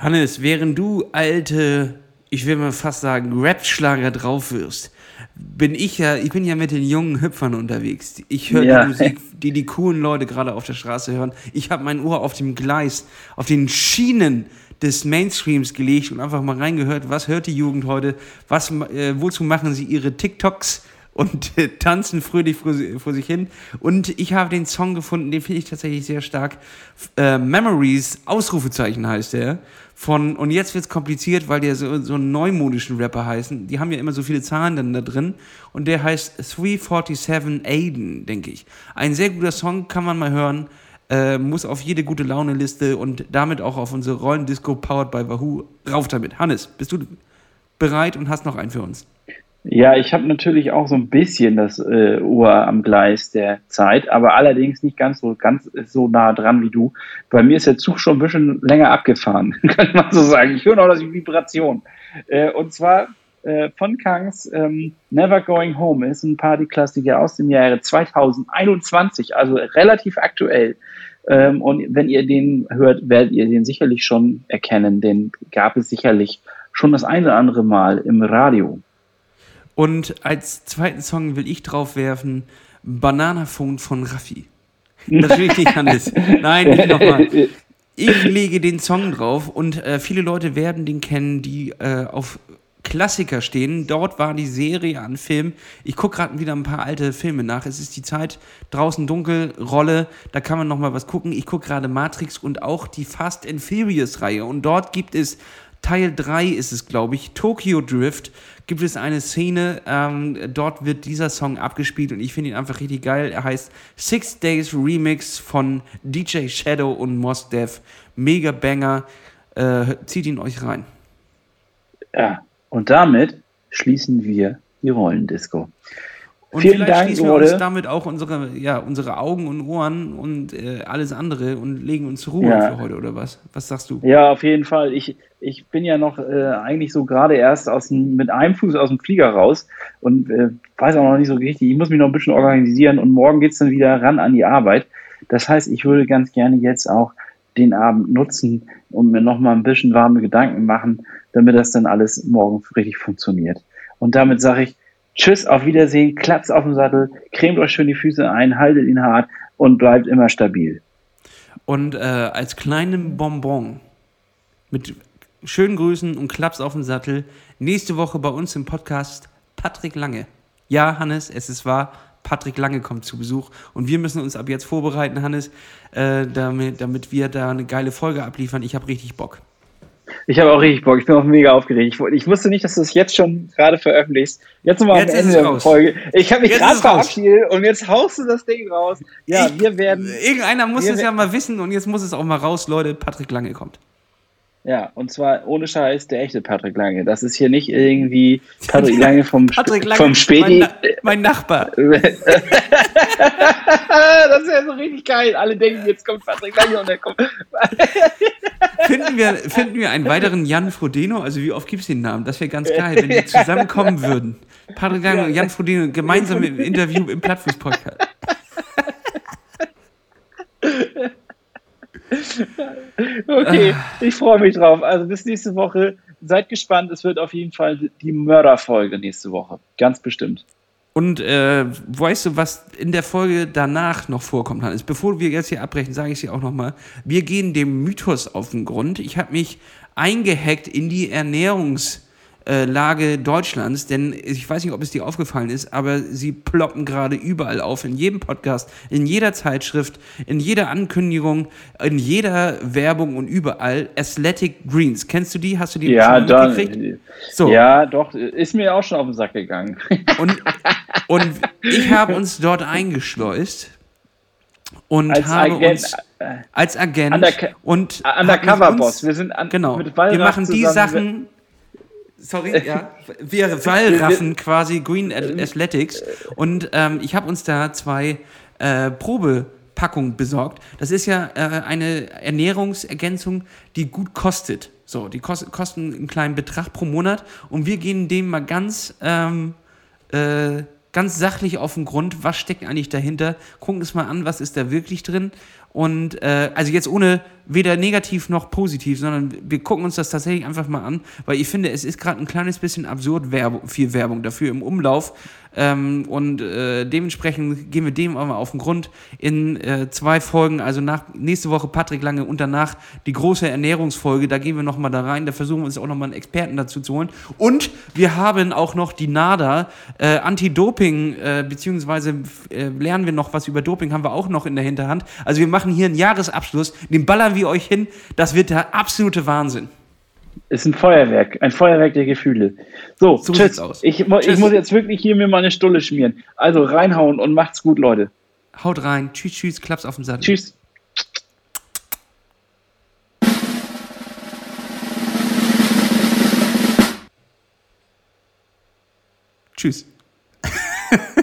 Hannes, während du alte, ich will mal fast sagen, Rap-Schlager drauf wirst, bin ich ja, ich bin ja mit den jungen Hüpfern unterwegs. Ich höre ja. die Musik, die die coolen Leute gerade auf der Straße hören. Ich habe mein Ohr auf dem Gleis, auf den Schienen des Mainstreams gelegt und einfach mal reingehört, was hört die Jugend heute, was, äh, wozu machen sie ihre TikToks und äh, tanzen fröhlich vor, vor, sich hin. Und ich habe den Song gefunden, den finde ich tatsächlich sehr stark. Äh, Memories, Ausrufezeichen heißt der von, und jetzt wird es kompliziert, weil der so, so einen neumodischen Rapper heißen. Die haben ja immer so viele Zahlen dann da drin. Und der heißt 347 Aiden, denke ich. Ein sehr guter Song, kann man mal hören. Äh, muss auf jede gute Laune-Liste und damit auch auf unsere Rollendisco Powered by Wahoo rauf damit. Hannes, bist du bereit und hast noch einen für uns? Ja, ich habe natürlich auch so ein bisschen das äh, Uhr am Gleis der Zeit, aber allerdings nicht ganz so ganz so nah dran wie du. Bei mir ist der Zug schon ein bisschen länger abgefahren, kann man so sagen. Ich höre noch die Vibration. Äh, und zwar äh, von Kangs ähm, Never Going Home ist ein Partyklassiker aus dem Jahre 2021, also relativ aktuell. Ähm, und wenn ihr den hört, werdet ihr den sicherlich schon erkennen. Den gab es sicherlich schon das eine oder andere Mal im Radio. Und als zweiten Song will ich draufwerfen Bananafunk von Raffi. Natürlich nicht, Hannes. Nein, nicht nochmal. Ich lege den Song drauf und äh, viele Leute werden den kennen, die äh, auf Klassiker stehen. Dort war die Serie an Film. Ich gucke gerade wieder ein paar alte Filme nach. Es ist die Zeit draußen dunkel, Rolle, da kann man noch mal was gucken. Ich gucke gerade Matrix und auch die Fast and Furious Reihe und dort gibt es Teil 3 ist es, glaube ich, Tokyo Drift, gibt es eine Szene, ähm, dort wird dieser Song abgespielt und ich finde ihn einfach richtig geil. Er heißt Six Days Remix von DJ Shadow und Mos Def. Mega Banger. Äh, zieht ihn euch rein. Ja, und damit schließen wir die Rollendisco. Und Vielen vielleicht Dank, schließen wir uns damit auch unsere, ja, unsere Augen und Ohren und äh, alles andere und legen uns zur Ruhe ja. für heute, oder was? Was sagst du? Ja, auf jeden Fall. Ich, ich bin ja noch äh, eigentlich so gerade erst aus dem, mit einem Fuß aus dem Flieger raus und äh, weiß auch noch nicht so richtig. Ich muss mich noch ein bisschen organisieren und morgen geht es dann wieder ran an die Arbeit. Das heißt, ich würde ganz gerne jetzt auch den Abend nutzen und mir noch mal ein bisschen warme Gedanken machen, damit das dann alles morgen richtig funktioniert. Und damit sage ich, Tschüss, auf Wiedersehen, Klatz auf dem Sattel, cremt euch schön die Füße ein, haltet ihn hart und bleibt immer stabil. Und äh, als kleinen Bonbon mit schönen Grüßen und Klaps auf dem Sattel, nächste Woche bei uns im Podcast Patrick Lange. Ja, Hannes, es ist wahr, Patrick Lange kommt zu Besuch und wir müssen uns ab jetzt vorbereiten, Hannes, äh, damit, damit wir da eine geile Folge abliefern. Ich habe richtig Bock. Ich habe auch richtig Bock. Ich bin auch mega aufgeregt. Ich, ich wusste nicht, dass du es jetzt schon gerade veröffentlichst. Jetzt nochmal am Ende der Folge. Ich habe mich gerade verabschiedet und jetzt haust du das Ding raus. Ja, ich, wir werden. Irgendeiner muss es ja mal wissen und jetzt muss es auch mal raus, Leute. Patrick Lange kommt. Ja, und zwar ohne Scheiß der echte Patrick Lange. Das ist hier nicht irgendwie Patrick Lange vom, Patrick Lange, vom Späti. Mein, Na mein Nachbar. das ja so richtig geil. Alle denken, jetzt kommt Patrick Lange und er kommt. finden, wir, finden wir einen weiteren Jan Frodeno? Also wie oft gibt es den Namen? Das wäre ganz geil, wenn die zusammenkommen würden. Patrick Lange und Jan Frodeno gemeinsam im Interview im Plattfuß-Podcast. okay, ich freue mich drauf. Also bis nächste Woche. Seid gespannt. Es wird auf jeden Fall die Mörderfolge nächste Woche. Ganz bestimmt. Und äh, weißt du, was in der Folge danach noch vorkommt, Hannes? Bevor wir jetzt hier abbrechen, sage ich dir auch nochmal. Wir gehen dem Mythos auf den Grund. Ich habe mich eingehackt in die Ernährungs- äh, Lage Deutschlands, denn ich weiß nicht, ob es dir aufgefallen ist, aber sie ploppen gerade überall auf, in jedem Podcast, in jeder Zeitschrift, in jeder Ankündigung, in jeder Werbung und überall Athletic Greens. Kennst du die? Hast du die ja, schon mal mitgekriegt? So. Ja, doch, ist mir auch schon auf den Sack gegangen. Und, und ich habe uns dort eingeschleust und als habe Agent, uns äh, als Agent Underca und Undercover-Boss. Wir sind an, genau. wir machen die Sachen, sorry, ja, wir Wallraffen quasi Green Athletics. und ähm, ich habe uns da zwei äh, Probepackungen besorgt. Das ist ja äh, eine Ernährungsergänzung, die gut kostet. So, die kost kosten einen kleinen Betrag pro Monat. Und wir gehen dem mal ganz ähm, äh, ganz sachlich auf den Grund, was steckt eigentlich dahinter, gucken es mal an, was ist da wirklich drin und äh, also jetzt ohne weder negativ noch positiv, sondern wir gucken uns das tatsächlich einfach mal an, weil ich finde, es ist gerade ein kleines bisschen absurd Werbung, viel Werbung dafür im Umlauf. Ähm, und äh, dementsprechend gehen wir dem mal auf den Grund in äh, zwei Folgen, also nach nächste Woche Patrick Lange und danach die große Ernährungsfolge. Da gehen wir nochmal da rein, da versuchen wir uns auch nochmal einen Experten dazu zu holen. Und wir haben auch noch die NADA, äh, Anti-Doping, äh, beziehungsweise äh, lernen wir noch was über Doping, haben wir auch noch in der Hinterhand. Also wir machen hier einen Jahresabschluss, den ballern wir euch hin. Das wird der absolute Wahnsinn. Ist ein Feuerwerk, ein Feuerwerk der Gefühle. So, so tschüss. Ich, ich tschüss. muss jetzt wirklich hier mir mal eine Stulle schmieren. Also reinhauen und macht's gut, Leute. Haut rein. Tschüss, tschüss. Klaps auf dem Sattel. Tschüss. Tschüss.